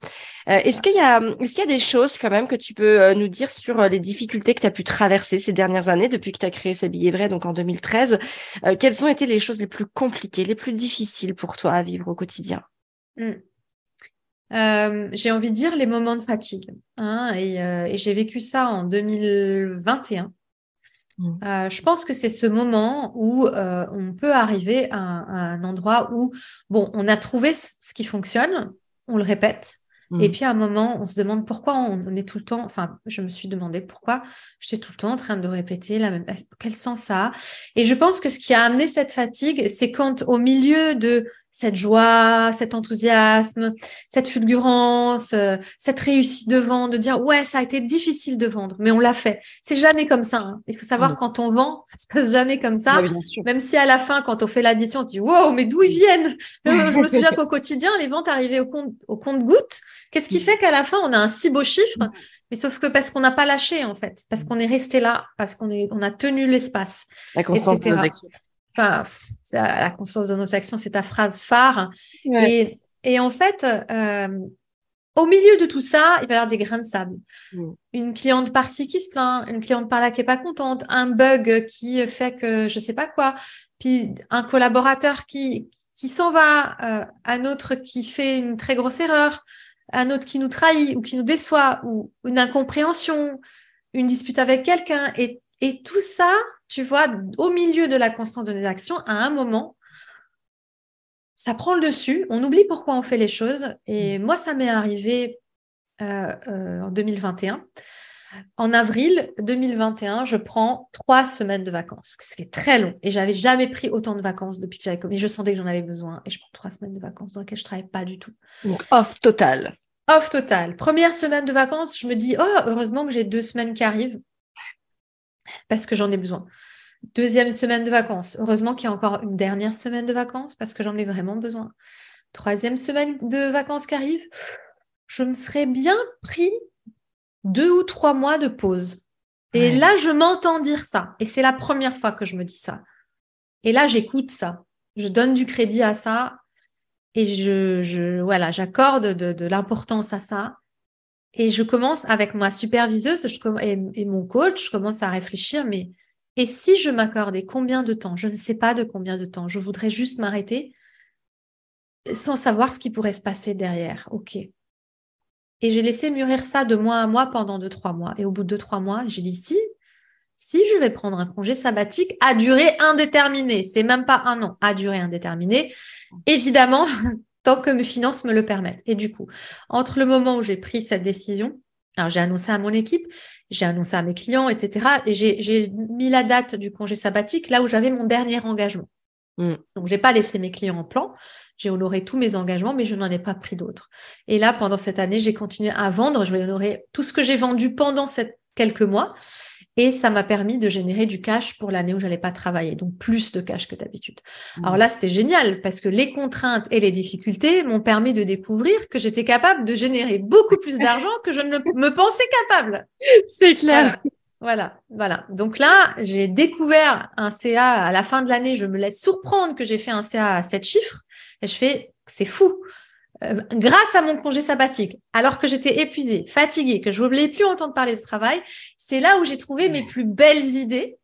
Euh, est-ce qu'il y a, est-ce qu'il y a des choses quand même que tu peux euh, nous dire sur euh, les difficultés que tu as pu traverser ces dernières années depuis que tu as créé ces billets vrais, donc en 2013 Quelles ont été les choses les plus compliquées, les plus difficiles pour toi à vivre au quotidien? Mmh. J'ai envie de dire les moments de fatigue. Hein, et, j'ai vécu ça en 2021. Mmh. je pense que c'est ce moment où on peut arriver à, un endroit où, bon, on a trouvé ce qui fonctionne, on le répète, et mmh. puis à un moment, on se demande pourquoi on, est tout le temps, enfin, je me suis demandé pourquoi j'étais tout le temps en train de répéter la même, quel sens ça a. Et je pense que ce qui a amené cette fatigue, c'est quand au milieu de cette joie, cet enthousiasme, cette fulgurance, euh, cette réussite de vente, de dire ouais, ça a été difficile de vendre, mais on l'a fait. C'est jamais comme ça. Hein. Il faut savoir mmh. quand on vend, <laughs> ça se passe jamais comme ça. Même si à la fin, quand on fait l'addition, on se dit wow, mais d'où ils viennent? <laughs> Euh, Je me souviens qu'au quotidien, les ventes arrivaient au compte au compte goutte. Qu'est-ce qui mmh. fait qu'à la fin, on a un si beau chiffre? Mais sauf que parce qu'on n'a pas lâché en fait, parce qu'on est resté là, parce qu'on est, on a tenu l'espace. La constance de nos actions la conscience de nos actions, c'est ta phrase phare. Et Et en fait, euh, au milieu de tout ça, il va y avoir des grains de sable. Mm. Une cliente par-ci qui se plaint, une cliente par-là qui est pas contente, un bug qui fait que je sais pas quoi, puis un collaborateur qui, qui s'en va, euh, un autre qui fait une très grosse erreur, un autre qui nous trahit ou qui nous déçoit, ou une incompréhension, une dispute avec quelqu'un. Et, et tout ça, tu vois, au milieu de la constance de nos actions, à un moment, ça prend le dessus, on oublie pourquoi on fait les choses. Et mm. moi, ça m'est arrivé euh, euh, en 2021. En avril 2021, je prends trois semaines de vacances, ce qui est très long. Et j'avais jamais pris autant de vacances depuis que j'avais commis. Je sentais que j'en avais besoin. Et je prends trois semaines de vacances dans lesquelles je travaille pas du tout. Donc off total. Off total. Première semaine de vacances, je me dis, oh, heureusement que j'ai deux semaines qui arrivent parce que j'en ai besoin. Deuxième semaine de vacances. Heureusement qu'il y a encore une dernière semaine de vacances parce que j'en ai vraiment besoin. Troisième semaine de vacances qui arrive. Je me serais bien pris deux ou trois mois de pause. Et là, je m'entends dire ça. Et c'est la première fois que je me dis ça. Et là, j'écoute ça. Je donne du crédit à ça. Et je, voilà, j'accorde de, l'importance à ça. Et je commence avec ma superviseuse et, mon coach, je commence à réfléchir, mais et si je m'accordais combien de temps? Je ne sais pas de combien de temps. Je voudrais juste m'arrêter sans savoir ce qui pourrait se passer derrière. OK. Et j'ai laissé mûrir ça de mois à mois pendant deux, trois mois. Et au bout de deux, trois mois, j'ai dit si, si je vais prendre un congé sabbatique à durée indéterminée, c'est même pas un an, à durée indéterminée, évidemment, tant que mes finances me le permettent. Et du coup, entre le moment où j'ai pris cette décision, alors j'ai annoncé à mon équipe, j'ai annoncé à mes clients, etc. Et j'ai mis la date du congé sabbatique là où j'avais mon dernier engagement. Mm. Donc, j'ai pas laissé mes clients en plan. J'ai honoré tous mes engagements, mais je n'en ai pas pris d'autres. Et là, pendant cette année, j'ai continué à vendre. Je vais honorer tout ce que j'ai vendu pendant ces quelques mois. Et ça m'a permis de générer du cash pour l'année où j'allais pas travailler, donc plus de cash que d'habitude. Alors là, c'était génial parce que les contraintes et les difficultés m'ont permis de découvrir que j'étais capable de générer beaucoup plus d'argent que je ne me pensais capable. <laughs> C'est clair. Voilà, voilà. Donc là, j'ai découvert un CA à la fin de l'année. Je me laisse surprendre que j'ai fait un CA à 7 chiffres. Et je fais, c'est fou. Euh, grâce à mon congé sabbatique, alors que j'étais épuisée, fatiguée, que je ne voulais plus entendre parler de travail, c'est là où j'ai trouvé mes plus belles idées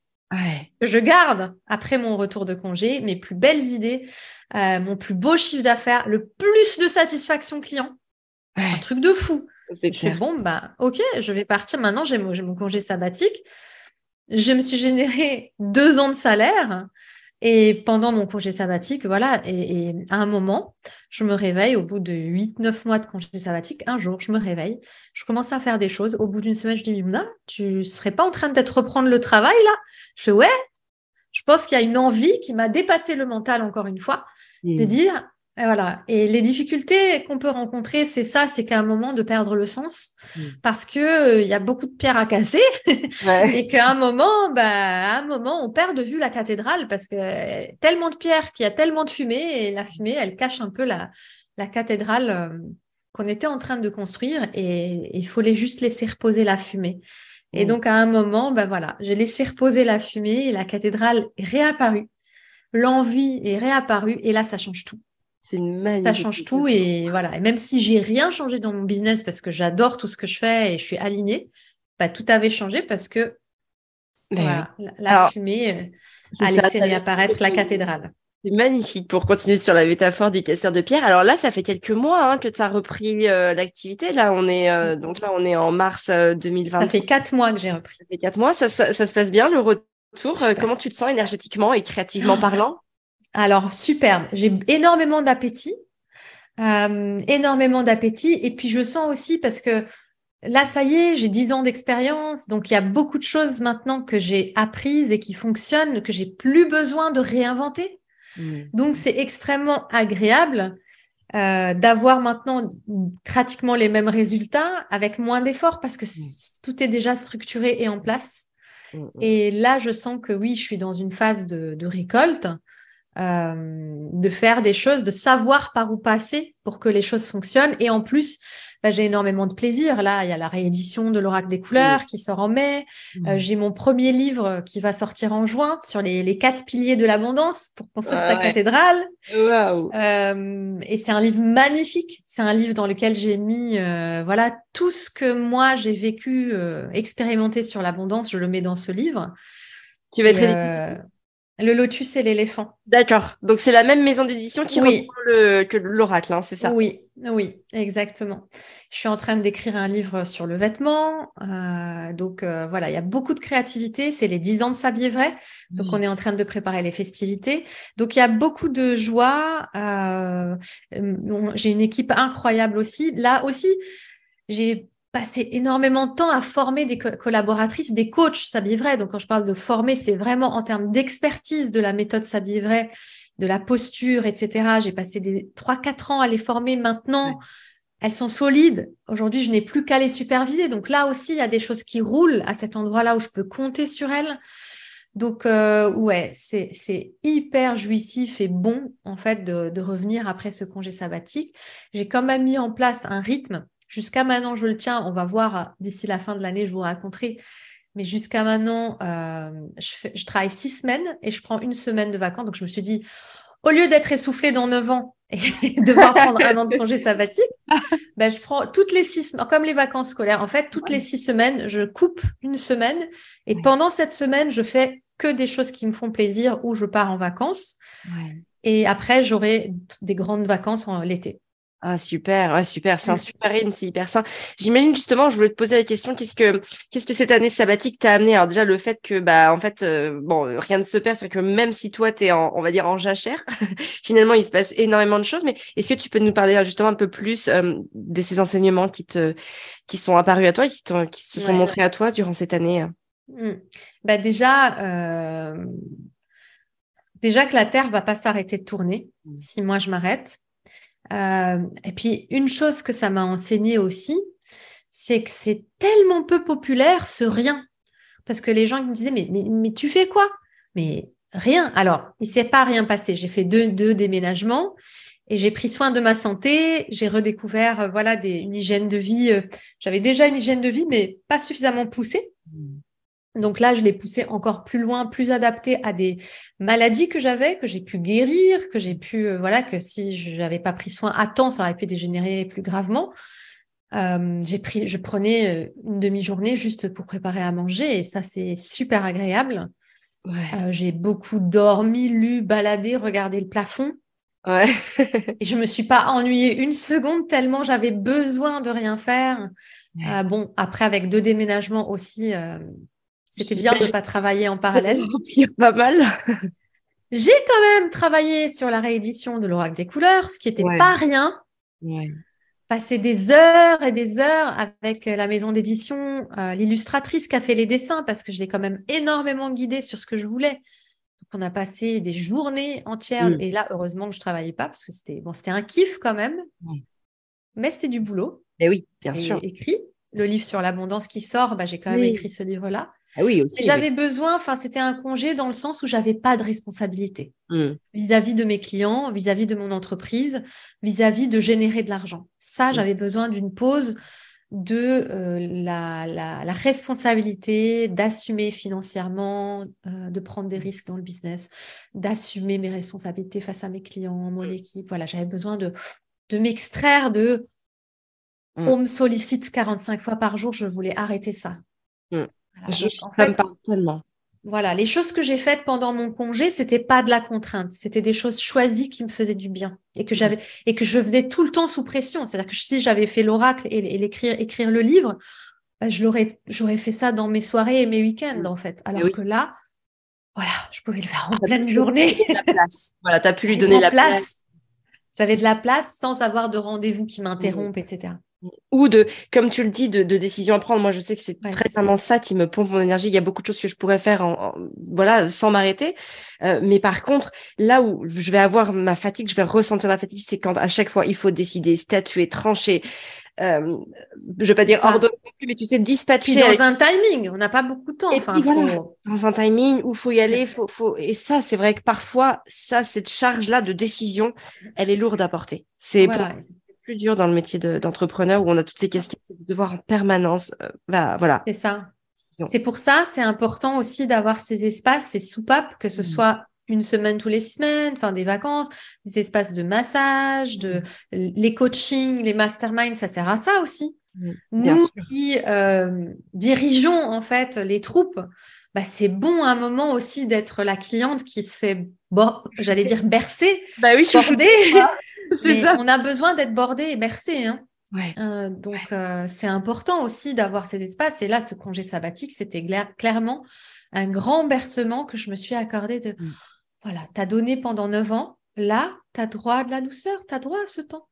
que je garde après mon retour de congé, mes plus belles idées, euh, mon plus beau chiffre d'affaires, le plus de satisfaction client. Un truc de fou. C'est bon, bah, ok, je vais partir. Maintenant, j'ai mon, mon, congé sabbatique. Je me suis généré deux ans de salaire. Et pendant mon congé sabbatique, voilà, et, à un moment, je me réveille au bout de 8-9 mois de congé sabbatique. Un jour, je me réveille, je commence à faire des choses. Au bout d'une semaine, je dis, Mimna, tu serais pas en train d'être reprendre le travail là? Je fais, ouais, je pense qu'il y a une envie qui m'a dépassé le mental encore une fois, de mmh. dire, et voilà. Et les difficultés qu'on peut rencontrer, c'est ça, c'est qu'à un moment de perdre le sens, mm. parce que euh, il y a beaucoup de pierres à casser, <laughs> et qu'à un moment, bah, à un moment, on perd de vue la cathédrale parce que tellement de pierres qu'il y a tellement de fumée, et la fumée, elle cache un peu la, la cathédrale euh, qu'on était en train de construire, et il fallait juste laisser reposer la fumée. Et mm. donc à un moment, bah voilà, j'ai laissé reposer la fumée, et la cathédrale est réapparue, l'envie est réapparue, et là, ça change tout. C'est Ça change tout et voilà. Et même si j'ai rien changé dans mon business parce que j'adore tout ce que je fais et je suis alignée, bah, tout avait changé parce que ben la, fumée euh, a laissé réapparaître la cathédrale. C'est magnifique pour continuer sur la métaphore des casseurs de pierre. Alors là, ça fait quelques mois hein, que tu as repris euh, l'activité. Là, on est euh, donc là, on est en mars 2020. Ça fait quatre mois que j'ai repris. Ça fait quatre mois. Ça, ça, se passe bien le retour? comment tu te sens énergétiquement et créativement parlant? Alors, superbe. J'ai énormément d'appétit. Euh, énormément d'appétit. Et puis, je sens aussi parce que là, ça y est, j'ai 10 ans d'expérience. Donc, il y a beaucoup de choses maintenant que j'ai apprises et qui fonctionnent, que j'ai plus besoin de réinventer. Mmh. Donc, c'est extrêmement agréable euh, d'avoir maintenant pratiquement les mêmes résultats avec moins d'efforts parce que mmh. tout est déjà structuré et en place. Mmh, et là, je sens que oui, je suis dans une phase de récolte. De faire des choses, de savoir par où passer pour que les choses fonctionnent. Et en plus, bah, j'ai énormément de plaisir. Là, il y a la réédition de l'Oracle des couleurs qui sort en mai. Euh, j'ai mon premier livre qui va sortir en juin sur les, les quatre piliers de l'abondance pour construire sa cathédrale. Euh, et c'est un livre magnifique. C'est un livre dans lequel j'ai mis euh, voilà tout ce que moi j'ai vécu, expérimenté sur l'abondance. Je le mets dans ce livre. Qui va être édité le lotus et l'éléphant. D'accord. Donc c'est la même maison d'édition qui reprend le, que l'oracle, hein, c'est ça? Oui, oui, exactement. Je suis en train d'écrire un livre sur le vêtement. Euh, donc euh, voilà, il y a beaucoup de créativité. C'est les 10 ans de Sabier Vrai. Donc on est en train de préparer les festivités. Donc il y a beaucoup de joie. Euh, j'ai une équipe incroyable aussi. Là aussi, j'ai passé énormément de temps à former des collaboratrices, des coachs Sabivray. Donc, quand je parle de former, c'est vraiment en termes d'expertise de la méthode Sabivray, de la posture, etc. J'ai passé des 3-4 ans à les former. Maintenant, elles sont solides. Aujourd'hui, je n'ai plus qu'à les superviser. Donc là aussi, il y a des choses qui roulent à cet endroit-là où je peux compter sur elles. Donc, euh, ouais, c'est hyper jouissif et bon, en fait, de, de revenir après ce congé sabbatique. J'ai quand même mis en place un rythme Jusqu'à maintenant, je le tiens. On va voir d'ici la fin de l'année, je vous raconterai. Mais jusqu'à maintenant, euh, je, travaille six semaines et je prends une semaine de vacances. Donc, je me suis dit, au lieu d'être essoufflée dans neuf ans et <laughs> devoir prendre un an de congé sabbatique, <laughs> ben, je prends toutes les six, comme les vacances scolaires. En fait, toutes les six semaines, je coupe une semaine et pendant cette semaine, je fais que des choses qui me font plaisir ou je pars en vacances. Et après, j'aurai des grandes vacances en l'été. Ah super, super, c'est un super rythme, c'est hyper sain. J'imagine justement, je voulais te poser la question, qu'est-ce que qu'est-ce que cette année sabbatique t'a amené? Alors déjà le fait que bah en fait euh, bon rien ne se perd, c'est que même si toi tu es en on va dire en jachère, <laughs> finalement il se passe énormément de choses. Mais est-ce que tu peux nous parler justement un peu plus euh, de ces enseignements qui te qui sont apparus à toi, qui qui se sont montrés à toi durant cette année mmh. Bah déjà. Euh... Déjà que la Terre va pas s'arrêter de tourner mmh. si moi je m'arrête. Euh, et puis, une chose que ça m'a enseigné aussi, c'est que c'est tellement peu populaire ce rien. Parce que les gens me disaient, mais, tu fais quoi? Mais rien. Alors, il s'est pas rien passé. J'ai fait deux, deux déménagements et j'ai pris soin de ma santé. J'ai redécouvert, euh, voilà, des, une hygiène de vie. Euh, j'avais déjà une hygiène de vie, mais pas suffisamment poussée. Mmh. Donc là, je l'ai poussé encore plus loin, plus adapté à des maladies que j'avais, que j'ai pu guérir, que j'ai pu, euh, voilà, que si je n'avais pas pris soin à temps, ça aurait pu dégénérer plus gravement. Euh, j'ai pris, je prenais euh, une demi-journée juste pour préparer à manger et ça, c'est super agréable. j'ai beaucoup dormi, lu, baladé, regardé le plafond. Ouais. <laughs> et je me suis pas ennuyée une seconde tellement j'avais besoin de rien faire. bon, après avec deux déménagements aussi, c'était bien de ne pas travailler en parallèle. <laughs> pas mal. J'ai quand même travaillé sur la réédition de l'Oracle des couleurs, ce qui n'était pas rien. Ouais. Passer des heures et des heures avec la maison d'édition, euh, l'illustratrice qui a fait les dessins, parce que je l'ai quand même énormément guidée sur ce que je voulais. Donc, on a passé des journées entières. Mm. Et là, heureusement que je travaillais pas, parce que c'était bon, c'était un kiff quand même. Mais c'était du boulot. Et oui, bien sûr. Écrit. Le livre sur l'abondance qui sort, bah, j'ai quand même écrit ce livre-là. Ah oui, aussi. J'avais besoin, enfin, c'était un congé dans le sens où j'avais pas de responsabilité hmm. vis-à- -vis de mes clients, vis-à-vis de mon entreprise, vis-à-vis de générer de l'argent. Ça, hmm. j'avais besoin d'une pause de euh, la, la, responsabilité d'assumer financièrement, euh, de prendre des risques dans le business, d'assumer mes responsabilités face à mes clients, mon hmm. équipe. Voilà, j'avais besoin de, de m'extraire de on me sollicite 45 fois par jour, je voulais arrêter ça ça me parle tellement. Voilà, les choses que j'ai faites pendant mon congé, c'était pas de la contrainte, c'était des choses choisies qui me faisaient du bien et que j'avais et que je faisais tout le temps sous pression. C'est-à-dire que si j'avais fait l'oracle et, l'écrire, écrire le livre, bah, je l'aurais, j'aurais fait ça dans mes soirées et mes week-ends mm. en fait. Alors que là, voilà, je pouvais le faire en pleine journée. La place. <laughs> Voilà, tu as pu lui donner la place. J'avais de la place sans avoir de rendez-vous qui m'interrompent, etc. ou de, comme tu le dis, de, de décisions à prendre. Moi, je sais que c'est très vraiment ça qui me pompe mon énergie. Il y a beaucoup de choses que je pourrais faire en, voilà, sans m'arrêter. Euh, mais par contre, là où je vais avoir ma fatigue, je vais ressentir la fatigue, c'est quand à chaque fois il faut décider, statuer, trancher. Euh, je vais pas dire ordonner, mais tu sais, dispatcher. dans un timing, on n'a pas beaucoup de temps. enfin, Dans un timing où faut y aller, faut, faut. Et ça, c'est vrai que parfois, ça, cette charge-là de décision, elle est lourde à porter. C'est plus dur dans le métier d'entrepreneur où on a toutes ces questions, c'est de devoir en permanence. Euh, bah, voilà. C'est ça. C'est pour ça, c'est important aussi d'avoir ces espaces, ces soupapes, que ce mmh. soit une semaine tous les semaines, enfin des vacances, des espaces de massage, de mmh. les coachings, les masterminds, ça sert à ça aussi. Mmh. Nous qui euh, dirigeons en fait les troupes, bah, c'est bon à un moment aussi d'être la cliente qui se fait, bon, j'allais dire bercer, bah oui, <laughs> on a besoin d'être bordé et bercé. Hein. Euh, donc, euh, c'est important aussi d'avoir ces espaces. Et là, ce congé sabbatique, c'était clairement un grand bercement que je me suis accordé de, mm. voilà, tu as donné pendant neuf ans. Là, tu as droit à de la douceur, tu as droit à ce temps.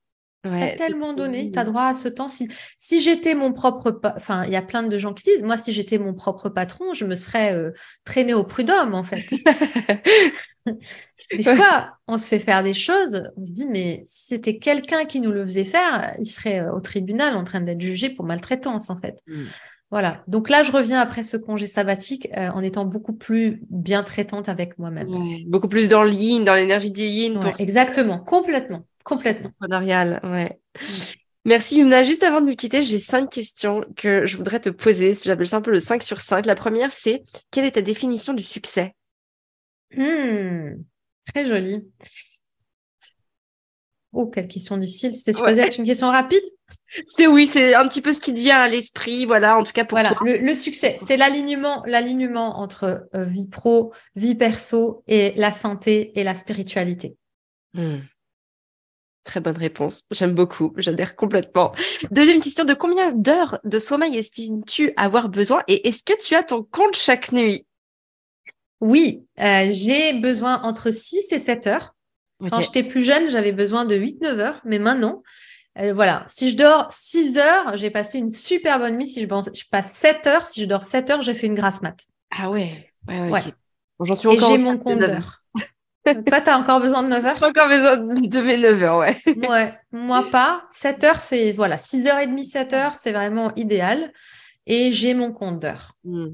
Ouais, tellement donné, tu as droit à ce temps. Si, si j'étais mon propre, enfin, il y a plein de gens qui disent, moi, si j'étais mon propre patron, je me serais euh, traîné au prud'homme, en fait. <laughs> des fois, on se fait faire des choses, on se dit, mais si c'était quelqu'un qui nous le faisait faire, il serait euh, au tribunal en train d'être jugé pour maltraitance, en fait. Mm. Voilà. Donc là, je reviens après ce congé sabbatique euh, en étant beaucoup plus bien traitante avec moi-même. beaucoup plus dans le yin, dans l'énergie du yin. Exactement, complètement. Complètement. Ouais. Mm. Merci Yumna. Juste avant de nous quitter, j'ai cinq questions que je voudrais te poser. J'appelle ça un peu le 5 sur 5. La première, c'est quelle est ta définition du succès? Hmm, Très joli. Oh, quelle question difficile. C'était supposé être une question rapide? C'est oui, c'est un petit peu ce qui te vient à l'esprit. Voilà, en tout cas pour voilà, Le, succès, c'est l'alignement, l'alignement entre euh, vie pro, vie perso et la santé et la spiritualité. Hmm. Très bonne réponse. J'aime beaucoup. J'adhère complètement. Deuxième question. De combien d'heures de sommeil estimes-tu avoir besoin et est-ce que tu as ton compte chaque nuit? Oui, euh, j'ai besoin entre 6 et 7 heures. Quand j'étais plus jeune, j'avais besoin de 8-9 heures, mais maintenant, euh, voilà, si je dors 6 heures, j'ai passé une super bonne nuit. Si je, je passe 7 heures, si je dors 7 heures, j'ai fait une grasse mat. Ah ouais, ouais, ouais. J'en suis encore et j'ai mon compte d'heures. Toi, tu as encore besoin de 9 heures? Encore besoin de mes 9 heures, ouais. <laughs> ouais, moi pas. 7 heures, c'est voilà, 6h30, 7 heures, c'est vraiment idéal. Et j'ai mon compte d'heures. Hmm.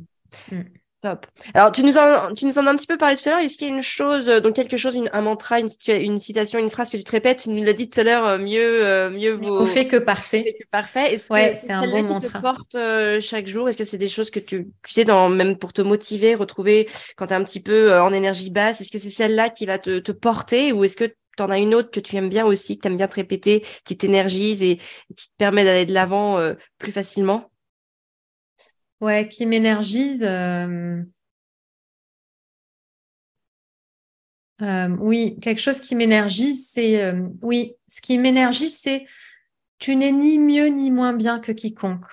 Hmm. Top. Alors, tu nous, en, tu nous en as un petit peu parlé tout à l'heure. Est-ce qu'il y a une chose, euh, donc quelque chose, un mantra, une, une, citation, une phrase que tu te répètes? Tu nous l'as dit tout à l'heure, euh, mieux, euh, mieux vaut. fait que parfait. Que parfait. Est-ce ouais, c'est un bon mantra. Te porte chaque jour Est-ce que c'est des choses que tu, tu sais, dans, même pour te motiver, retrouver quand tu es un petit peu en énergie basse Est-ce que c'est celle-là qui va te, te porter ou est-ce que tu en as une autre que tu aimes bien aussi, que tu aimes bien te répéter, qui t'énergise et, qui te permet d'aller de l'avant plus facilement? Ouais, qui m'énergise. Euh, oui, quelque chose qui m'énergise, c'est euh, oui, ce qui m'énergise, c'est tu n'es ni mieux ni moins bien que quiconque.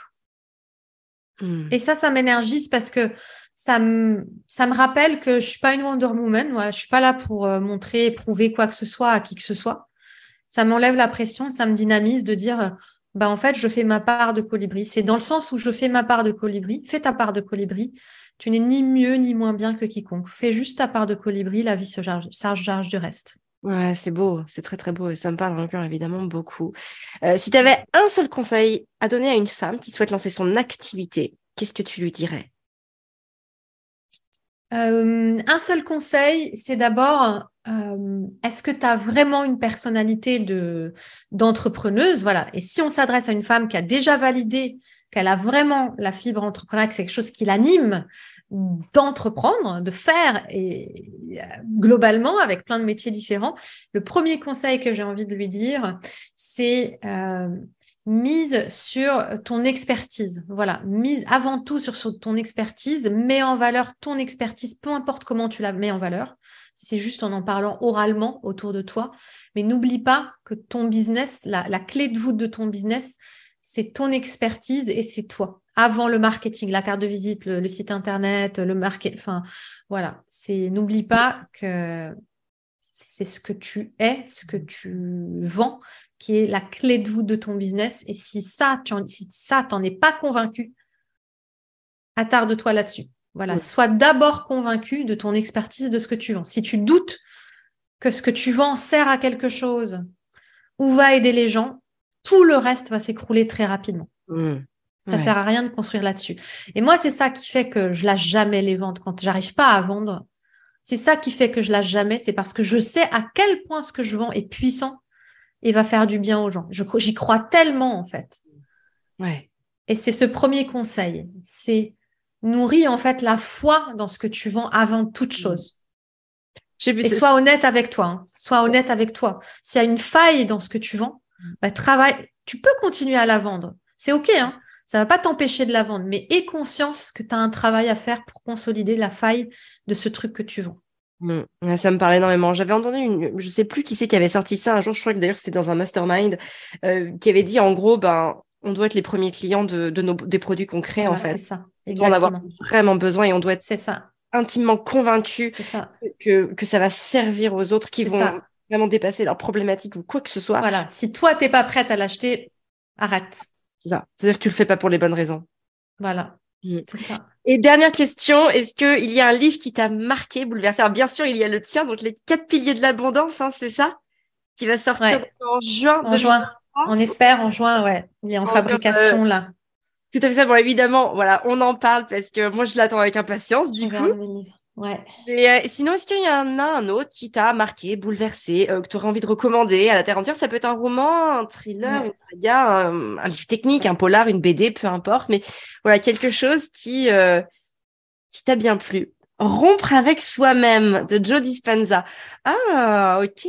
Hmm. Et ça, ça m'énergise parce que ça me ça me rappelle que je suis pas une Wonder Woman, voilà, je suis pas là pour euh, montrer, prouver quoi que ce soit à qui que ce soit. Ça m'enlève la pression, ça me dynamise de dire bah en fait je fais ma part de colibri. C'est dans le sens où je fais ma part de colibri, fais ta part de colibri. Tu n'es ni mieux ni moins bien que quiconque. Fais juste ta part de colibri, la vie se charge, charge, du reste. Ouais, c'est beau, c'est très très beau et ça me parle cœur évidemment beaucoup. Euh, si tu avais un seul conseil à donner à une femme qui souhaite lancer son activité, qu'est-ce que tu lui dirais? Euh, Un seul conseil, c'est d'abord, euh, est-ce que tu as vraiment une personnalité de d'entrepreneuse? Voilà. Et si on s'adresse à une femme qui a déjà validé qu'elle a vraiment la fibre entrepreneuriale, que c'est quelque chose qui l'anime d'entreprendre, de faire et globalement avec plein de métiers différents. Le premier conseil que j'ai envie de lui dire, c'est euh, mise sur ton expertise. Voilà, mise avant tout sur, ton expertise, mets en valeur ton expertise, peu importe comment tu la mets en valeur. C'est juste en en parlant oralement autour de toi, mais n'oublie pas que ton business, la, la clé de voûte de ton business, c'est ton expertise et c'est toi. Avant le marketing, la carte de visite, le, site internet, le market, enfin voilà. C'est n'oublie pas que c'est ce que tu es, ce que tu vends, qui est la clé de voûte de ton business. Et si ça, tu en, si ça, t'en es pas convaincu, attarde-toi là-dessus. Voilà, sois d'abord convaincu de ton expertise, de ce que tu vends. Si tu doutes que ce que tu vends sert à quelque chose ou va aider les gens, tout le reste va s'écrouler très rapidement. Mmh. Ça sert à rien de construire là-dessus. Et moi, c'est ça qui fait que je lâche jamais les ventes quand j'arrive pas à vendre. C'est ça qui fait que je lâche jamais, c'est parce que je sais à quel point ce que je vends est puissant et va faire du bien aux gens. J'y crois tellement en fait. Ouais. Et c'est ce premier conseil, c'est nourrir en fait la foi dans ce que tu vends avant toute mmh. chose. Et sois honnête avec toi. Hein. Sois honnête avec toi. S'il y a une faille dans ce que tu vends, mmh. bah, travaille. Tu peux continuer à la vendre. C'est OK. Hein ça va pas t'empêcher de la vendre, mais aie conscience que tu as un travail à faire pour consolider la faille de ce truc que tu vends. Mmh. Ça me parle énormément. J'avais entendu une, je sais plus qui c'est qui avait sorti ça un jour. Je crois que d'ailleurs c'était dans un mastermind euh, qui avait dit en gros, ben, on doit être les premiers clients de, nos des produits qu'on crée en fait. C'est ça. On doit en avoir vraiment besoin et on doit être ça. intimement convaincu Que, que ça va servir aux autres qui vont vraiment dépasser leurs problématiques ou quoi que ce soit. Voilà. Si toi t'es pas prête à l'acheter, arrête. C'est ça. C'est-à-dire que tu le fais pas pour les bonnes raisons. Voilà. Mm. C'est ça. Et dernière question, est-ce qu'il y a un livre qui t'a marqué, bouleversé? Alors bien sûr, il y a le tien, donc les quatre piliers de l'abondance, hein, c'est ça? Qui va sortir en juin. En juin. On espère en juin, ouais. Il est en fabrication là. Tout à fait ça. Bon, évidemment, voilà, on en parle parce que moi, je l'attends avec impatience, du coup. Ouais. Et euh, sinon, est-ce qu'il y en a un autre qui t'a marqué, bouleversé, euh, que tu aurais envie de recommander à la terre entière? Ça peut être un roman, un thriller, une saga, un, livre technique, un polar, une BD, peu importe. Mais voilà, quelque chose qui, euh, qui t'a bien plu. Rompre avec soi-même de Joe Dispenza. Ah, ok.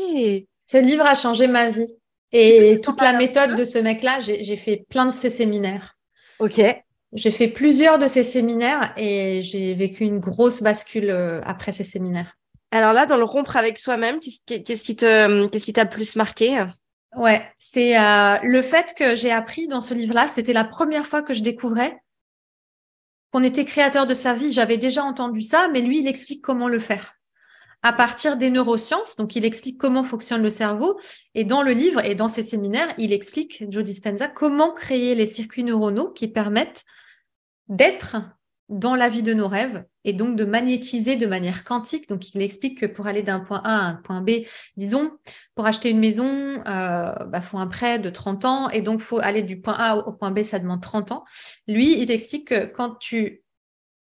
Ce livre a changé ma vie. Et toute la méthode de ce mec-là, j'ai fait plein de ses séminaires. Ok. J'ai fait plusieurs de ces séminaires et j'ai vécu une grosse bascule euh, après ces séminaires. Alors là, dans le rompre avec soi-même, qu'est-ce qui te, qu'est-ce qui t'a plus marqué? Ouais, c'est euh, le fait que j'ai appris dans ce livre-là. C'était la première fois que je découvrais qu'on était créateur de sa vie. J'avais déjà entendu ça, mais lui, il explique comment le faire à partir des neurosciences. Donc, il explique comment fonctionne le cerveau. Et dans le livre et dans ses séminaires, il explique, Joe Dispenza, comment créer les circuits neuronaux qui permettent d'être dans la vie de nos rêves et donc de magnétiser de manière quantique. Donc, il explique que pour aller d'un point A à un point B, disons, pour acheter une maison, euh, bah, faut un prêt de 30 ans et donc faut aller du point A au point B, ça demande 30 ans. Lui, il explique que quand tu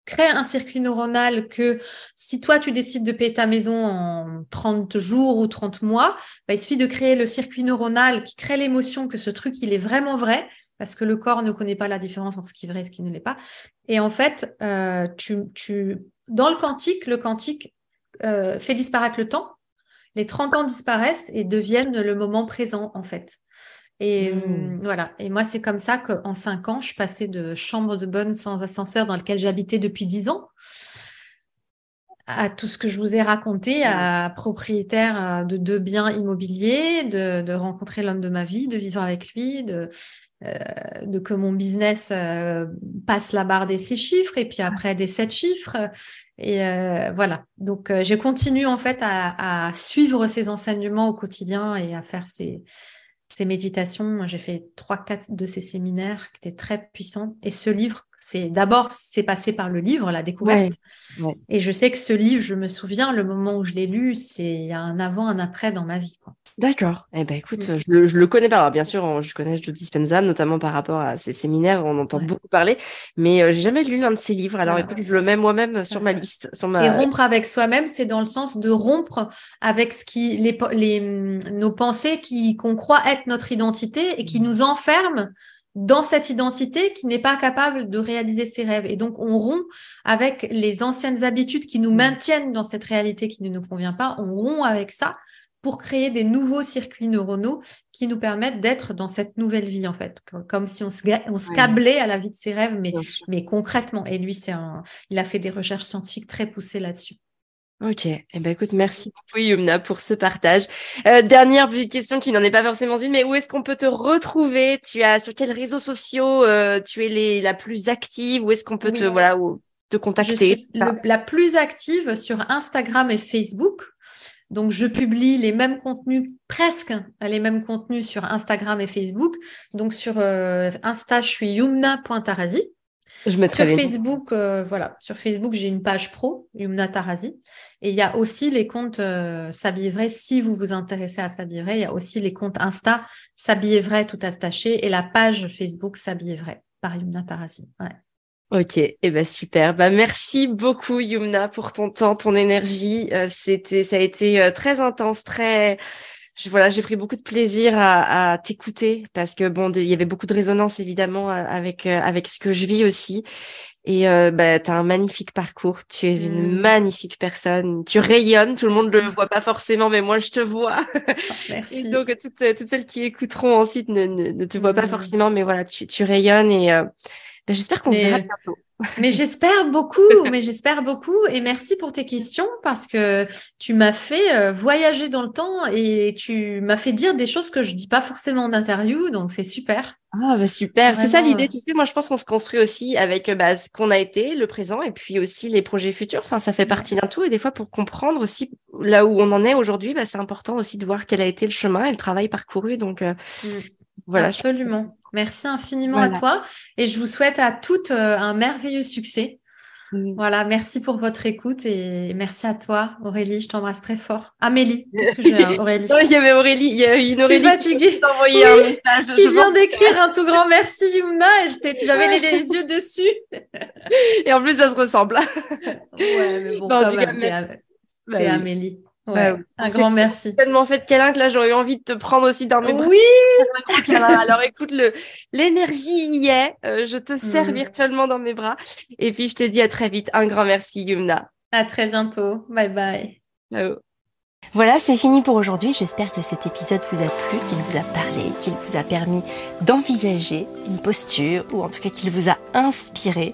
crées un circuit neuronal que si toi tu décides de payer ta maison en 30 jours ou 30 mois, bah, il suffit de créer le circuit neuronal qui crée l'émotion que ce truc il est vraiment vrai parce que le corps ne connaît pas la différence entre ce qui est vrai et ce qui ne l'est pas. Et en fait, euh, tu, tu, dans le quantique, le quantique euh, fait disparaître le temps. Les 30 ans disparaissent et deviennent le moment présent, en fait. Et mmh. voilà. Et moi, c'est comme ça qu'en cinq ans, je suis passée de chambre de bonne sans ascenseur dans lequel j'habitais depuis dix ans à tout ce que je vous ai raconté, à propriétaire euh, de deux biens immobiliers, de, rencontrer l'homme de ma vie, de vivre avec lui, de, euh, de que mon business euh, passe la barre des six chiffres et puis après des sept chiffres. Et voilà. Donc, j'ai continué en fait à, à, suivre ces enseignements au quotidien et à faire ces, ces méditations. J'ai fait trois, quatre de ces séminaires qui étaient très puissants. Et ce livre c'est d'abord, c'est passé par le livre, la découverte. Et je sais que ce livre, je me souviens, le moment où je l'ai lu, c'est un avant, un après dans ma vie. D'accord. Eh ben, écoute, mm. je, le, le connais pas. Alors, bien sûr, je connais Joe Dispenza, notamment par rapport à ses séminaires, on entend beaucoup parler, mais je euh, j'ai jamais lu l'un de ses livres. Alors, écoute, je le mets moi-même sur ma liste. Sur ma... Et rompre avec soi-même, c'est dans le sens de rompre avec ce qui, les, les, nos pensées qui, qu'on croit être notre identité et qui mm. nous enferment dans cette identité qui n'est pas capable de réaliser ses rêves. Et donc, on rompt avec les anciennes habitudes qui nous mmh. maintiennent dans cette réalité qui ne nous convient pas. On rompt avec ça pour créer des nouveaux circuits neuronaux qui nous permettent d'être dans cette nouvelle vie, en fait. Comme si on se, on se câblait à la vie de ses rêves, mais, mais concrètement. Et lui, c'est un, il a fait des recherches scientifiques très poussées là-dessus. Ok, eh ben écoute, merci beaucoup Yumna pour ce partage. Euh, dernière petite question qui n'en est pas forcément une, mais où est-ce qu'on peut te retrouver? Tu as sur quels réseaux sociaux euh, tu es les, la plus active? Où est-ce qu'on peut te voilà te contacter? la plus active sur Instagram et Facebook. Donc, je publie les mêmes contenus, presque les mêmes contenus sur Instagram et Facebook. Donc, sur euh, Insta, je suis yumna.tarazi. Je mettrai sur Facebook, euh, voilà, sur Facebook, j'ai une page pro, Yumna Tarazi. Et il y a aussi les comptes euh, S'habiller vrai. Si vous vous intéressez à S'habiller vrai, il y a aussi les comptes Insta S'habiller vrai tout attaché et la page Facebook S'habiller vrai par Yumna Tarazi. Ouais. Ok, et eh ben super. Bah merci beaucoup Yumna pour ton temps, ton énergie. Euh, c'était, ça a été euh, très intense, très. Je, voilà, j'ai pris beaucoup de plaisir à, à t'écouter parce que bon, il y avait beaucoup de résonance évidemment euh, avec avec ce que je vis aussi. Et euh, bah, tu as un magnifique parcours, tu es une mmh. magnifique personne, tu rayonnes, tout le monde ne le voit pas forcément, mais moi je te vois. <laughs> Merci. et donc toutes, toutes celles qui écouteront ensuite ne, ne, ne te voient pas mmh. forcément, mais voilà, tu, tu rayonnes et ben, j'espère qu'on se verra bientôt. Mais <laughs> j'espère beaucoup, mais j'espère beaucoup et merci pour tes questions parce que tu m'as fait euh, voyager dans le temps et tu m'as fait dire des choses que je dis pas forcément en interview, donc c'est super. Ah bah super, c'est ça l'idée, tu sais, moi je pense qu'on se construit aussi avec bah, ce qu'on a été, le présent et puis aussi les projets futurs, enfin ça fait partie d'un tout et des fois pour comprendre aussi là où on en est aujourd'hui, bah, c'est important aussi de voir quel a été le chemin et le travail parcouru, donc euh, mm. voilà. Absolument. Merci infiniment à toi et je vous souhaite à toutes euh, un merveilleux succès. Voilà, merci pour votre écoute et merci à toi, Aurélie. Je t'embrasse très fort. Amélie, qu'est-ce que j'ai, Aurélie <laughs> Il y avait Aurélie, il y a une Aurélie qui t'a envoyé un message. Qui vient d'écrire un tout grand merci, Yuna. J'avais les, yeux dessus. et en plus, ça se ressemble. ouais, mais bon, quand même, t'es, Amélie. Ouais, un grand merci. Tellement fait de câlin que là j'aurais eu envie de te prendre aussi dans mes bras. Oui. <laughs> Alors écoute, le l'énergie y est. Euh, je te sers mm. virtuellement dans mes bras. Et puis je te dis à très vite. Un grand merci Yumna. À très bientôt. Bye bye. Ciao. Voilà, c'est fini pour aujourd'hui. J'espère que cet épisode vous a plu, qu'il vous a parlé, qu'il vous a permis d'envisager une posture ou en tout cas qu'il vous a inspiré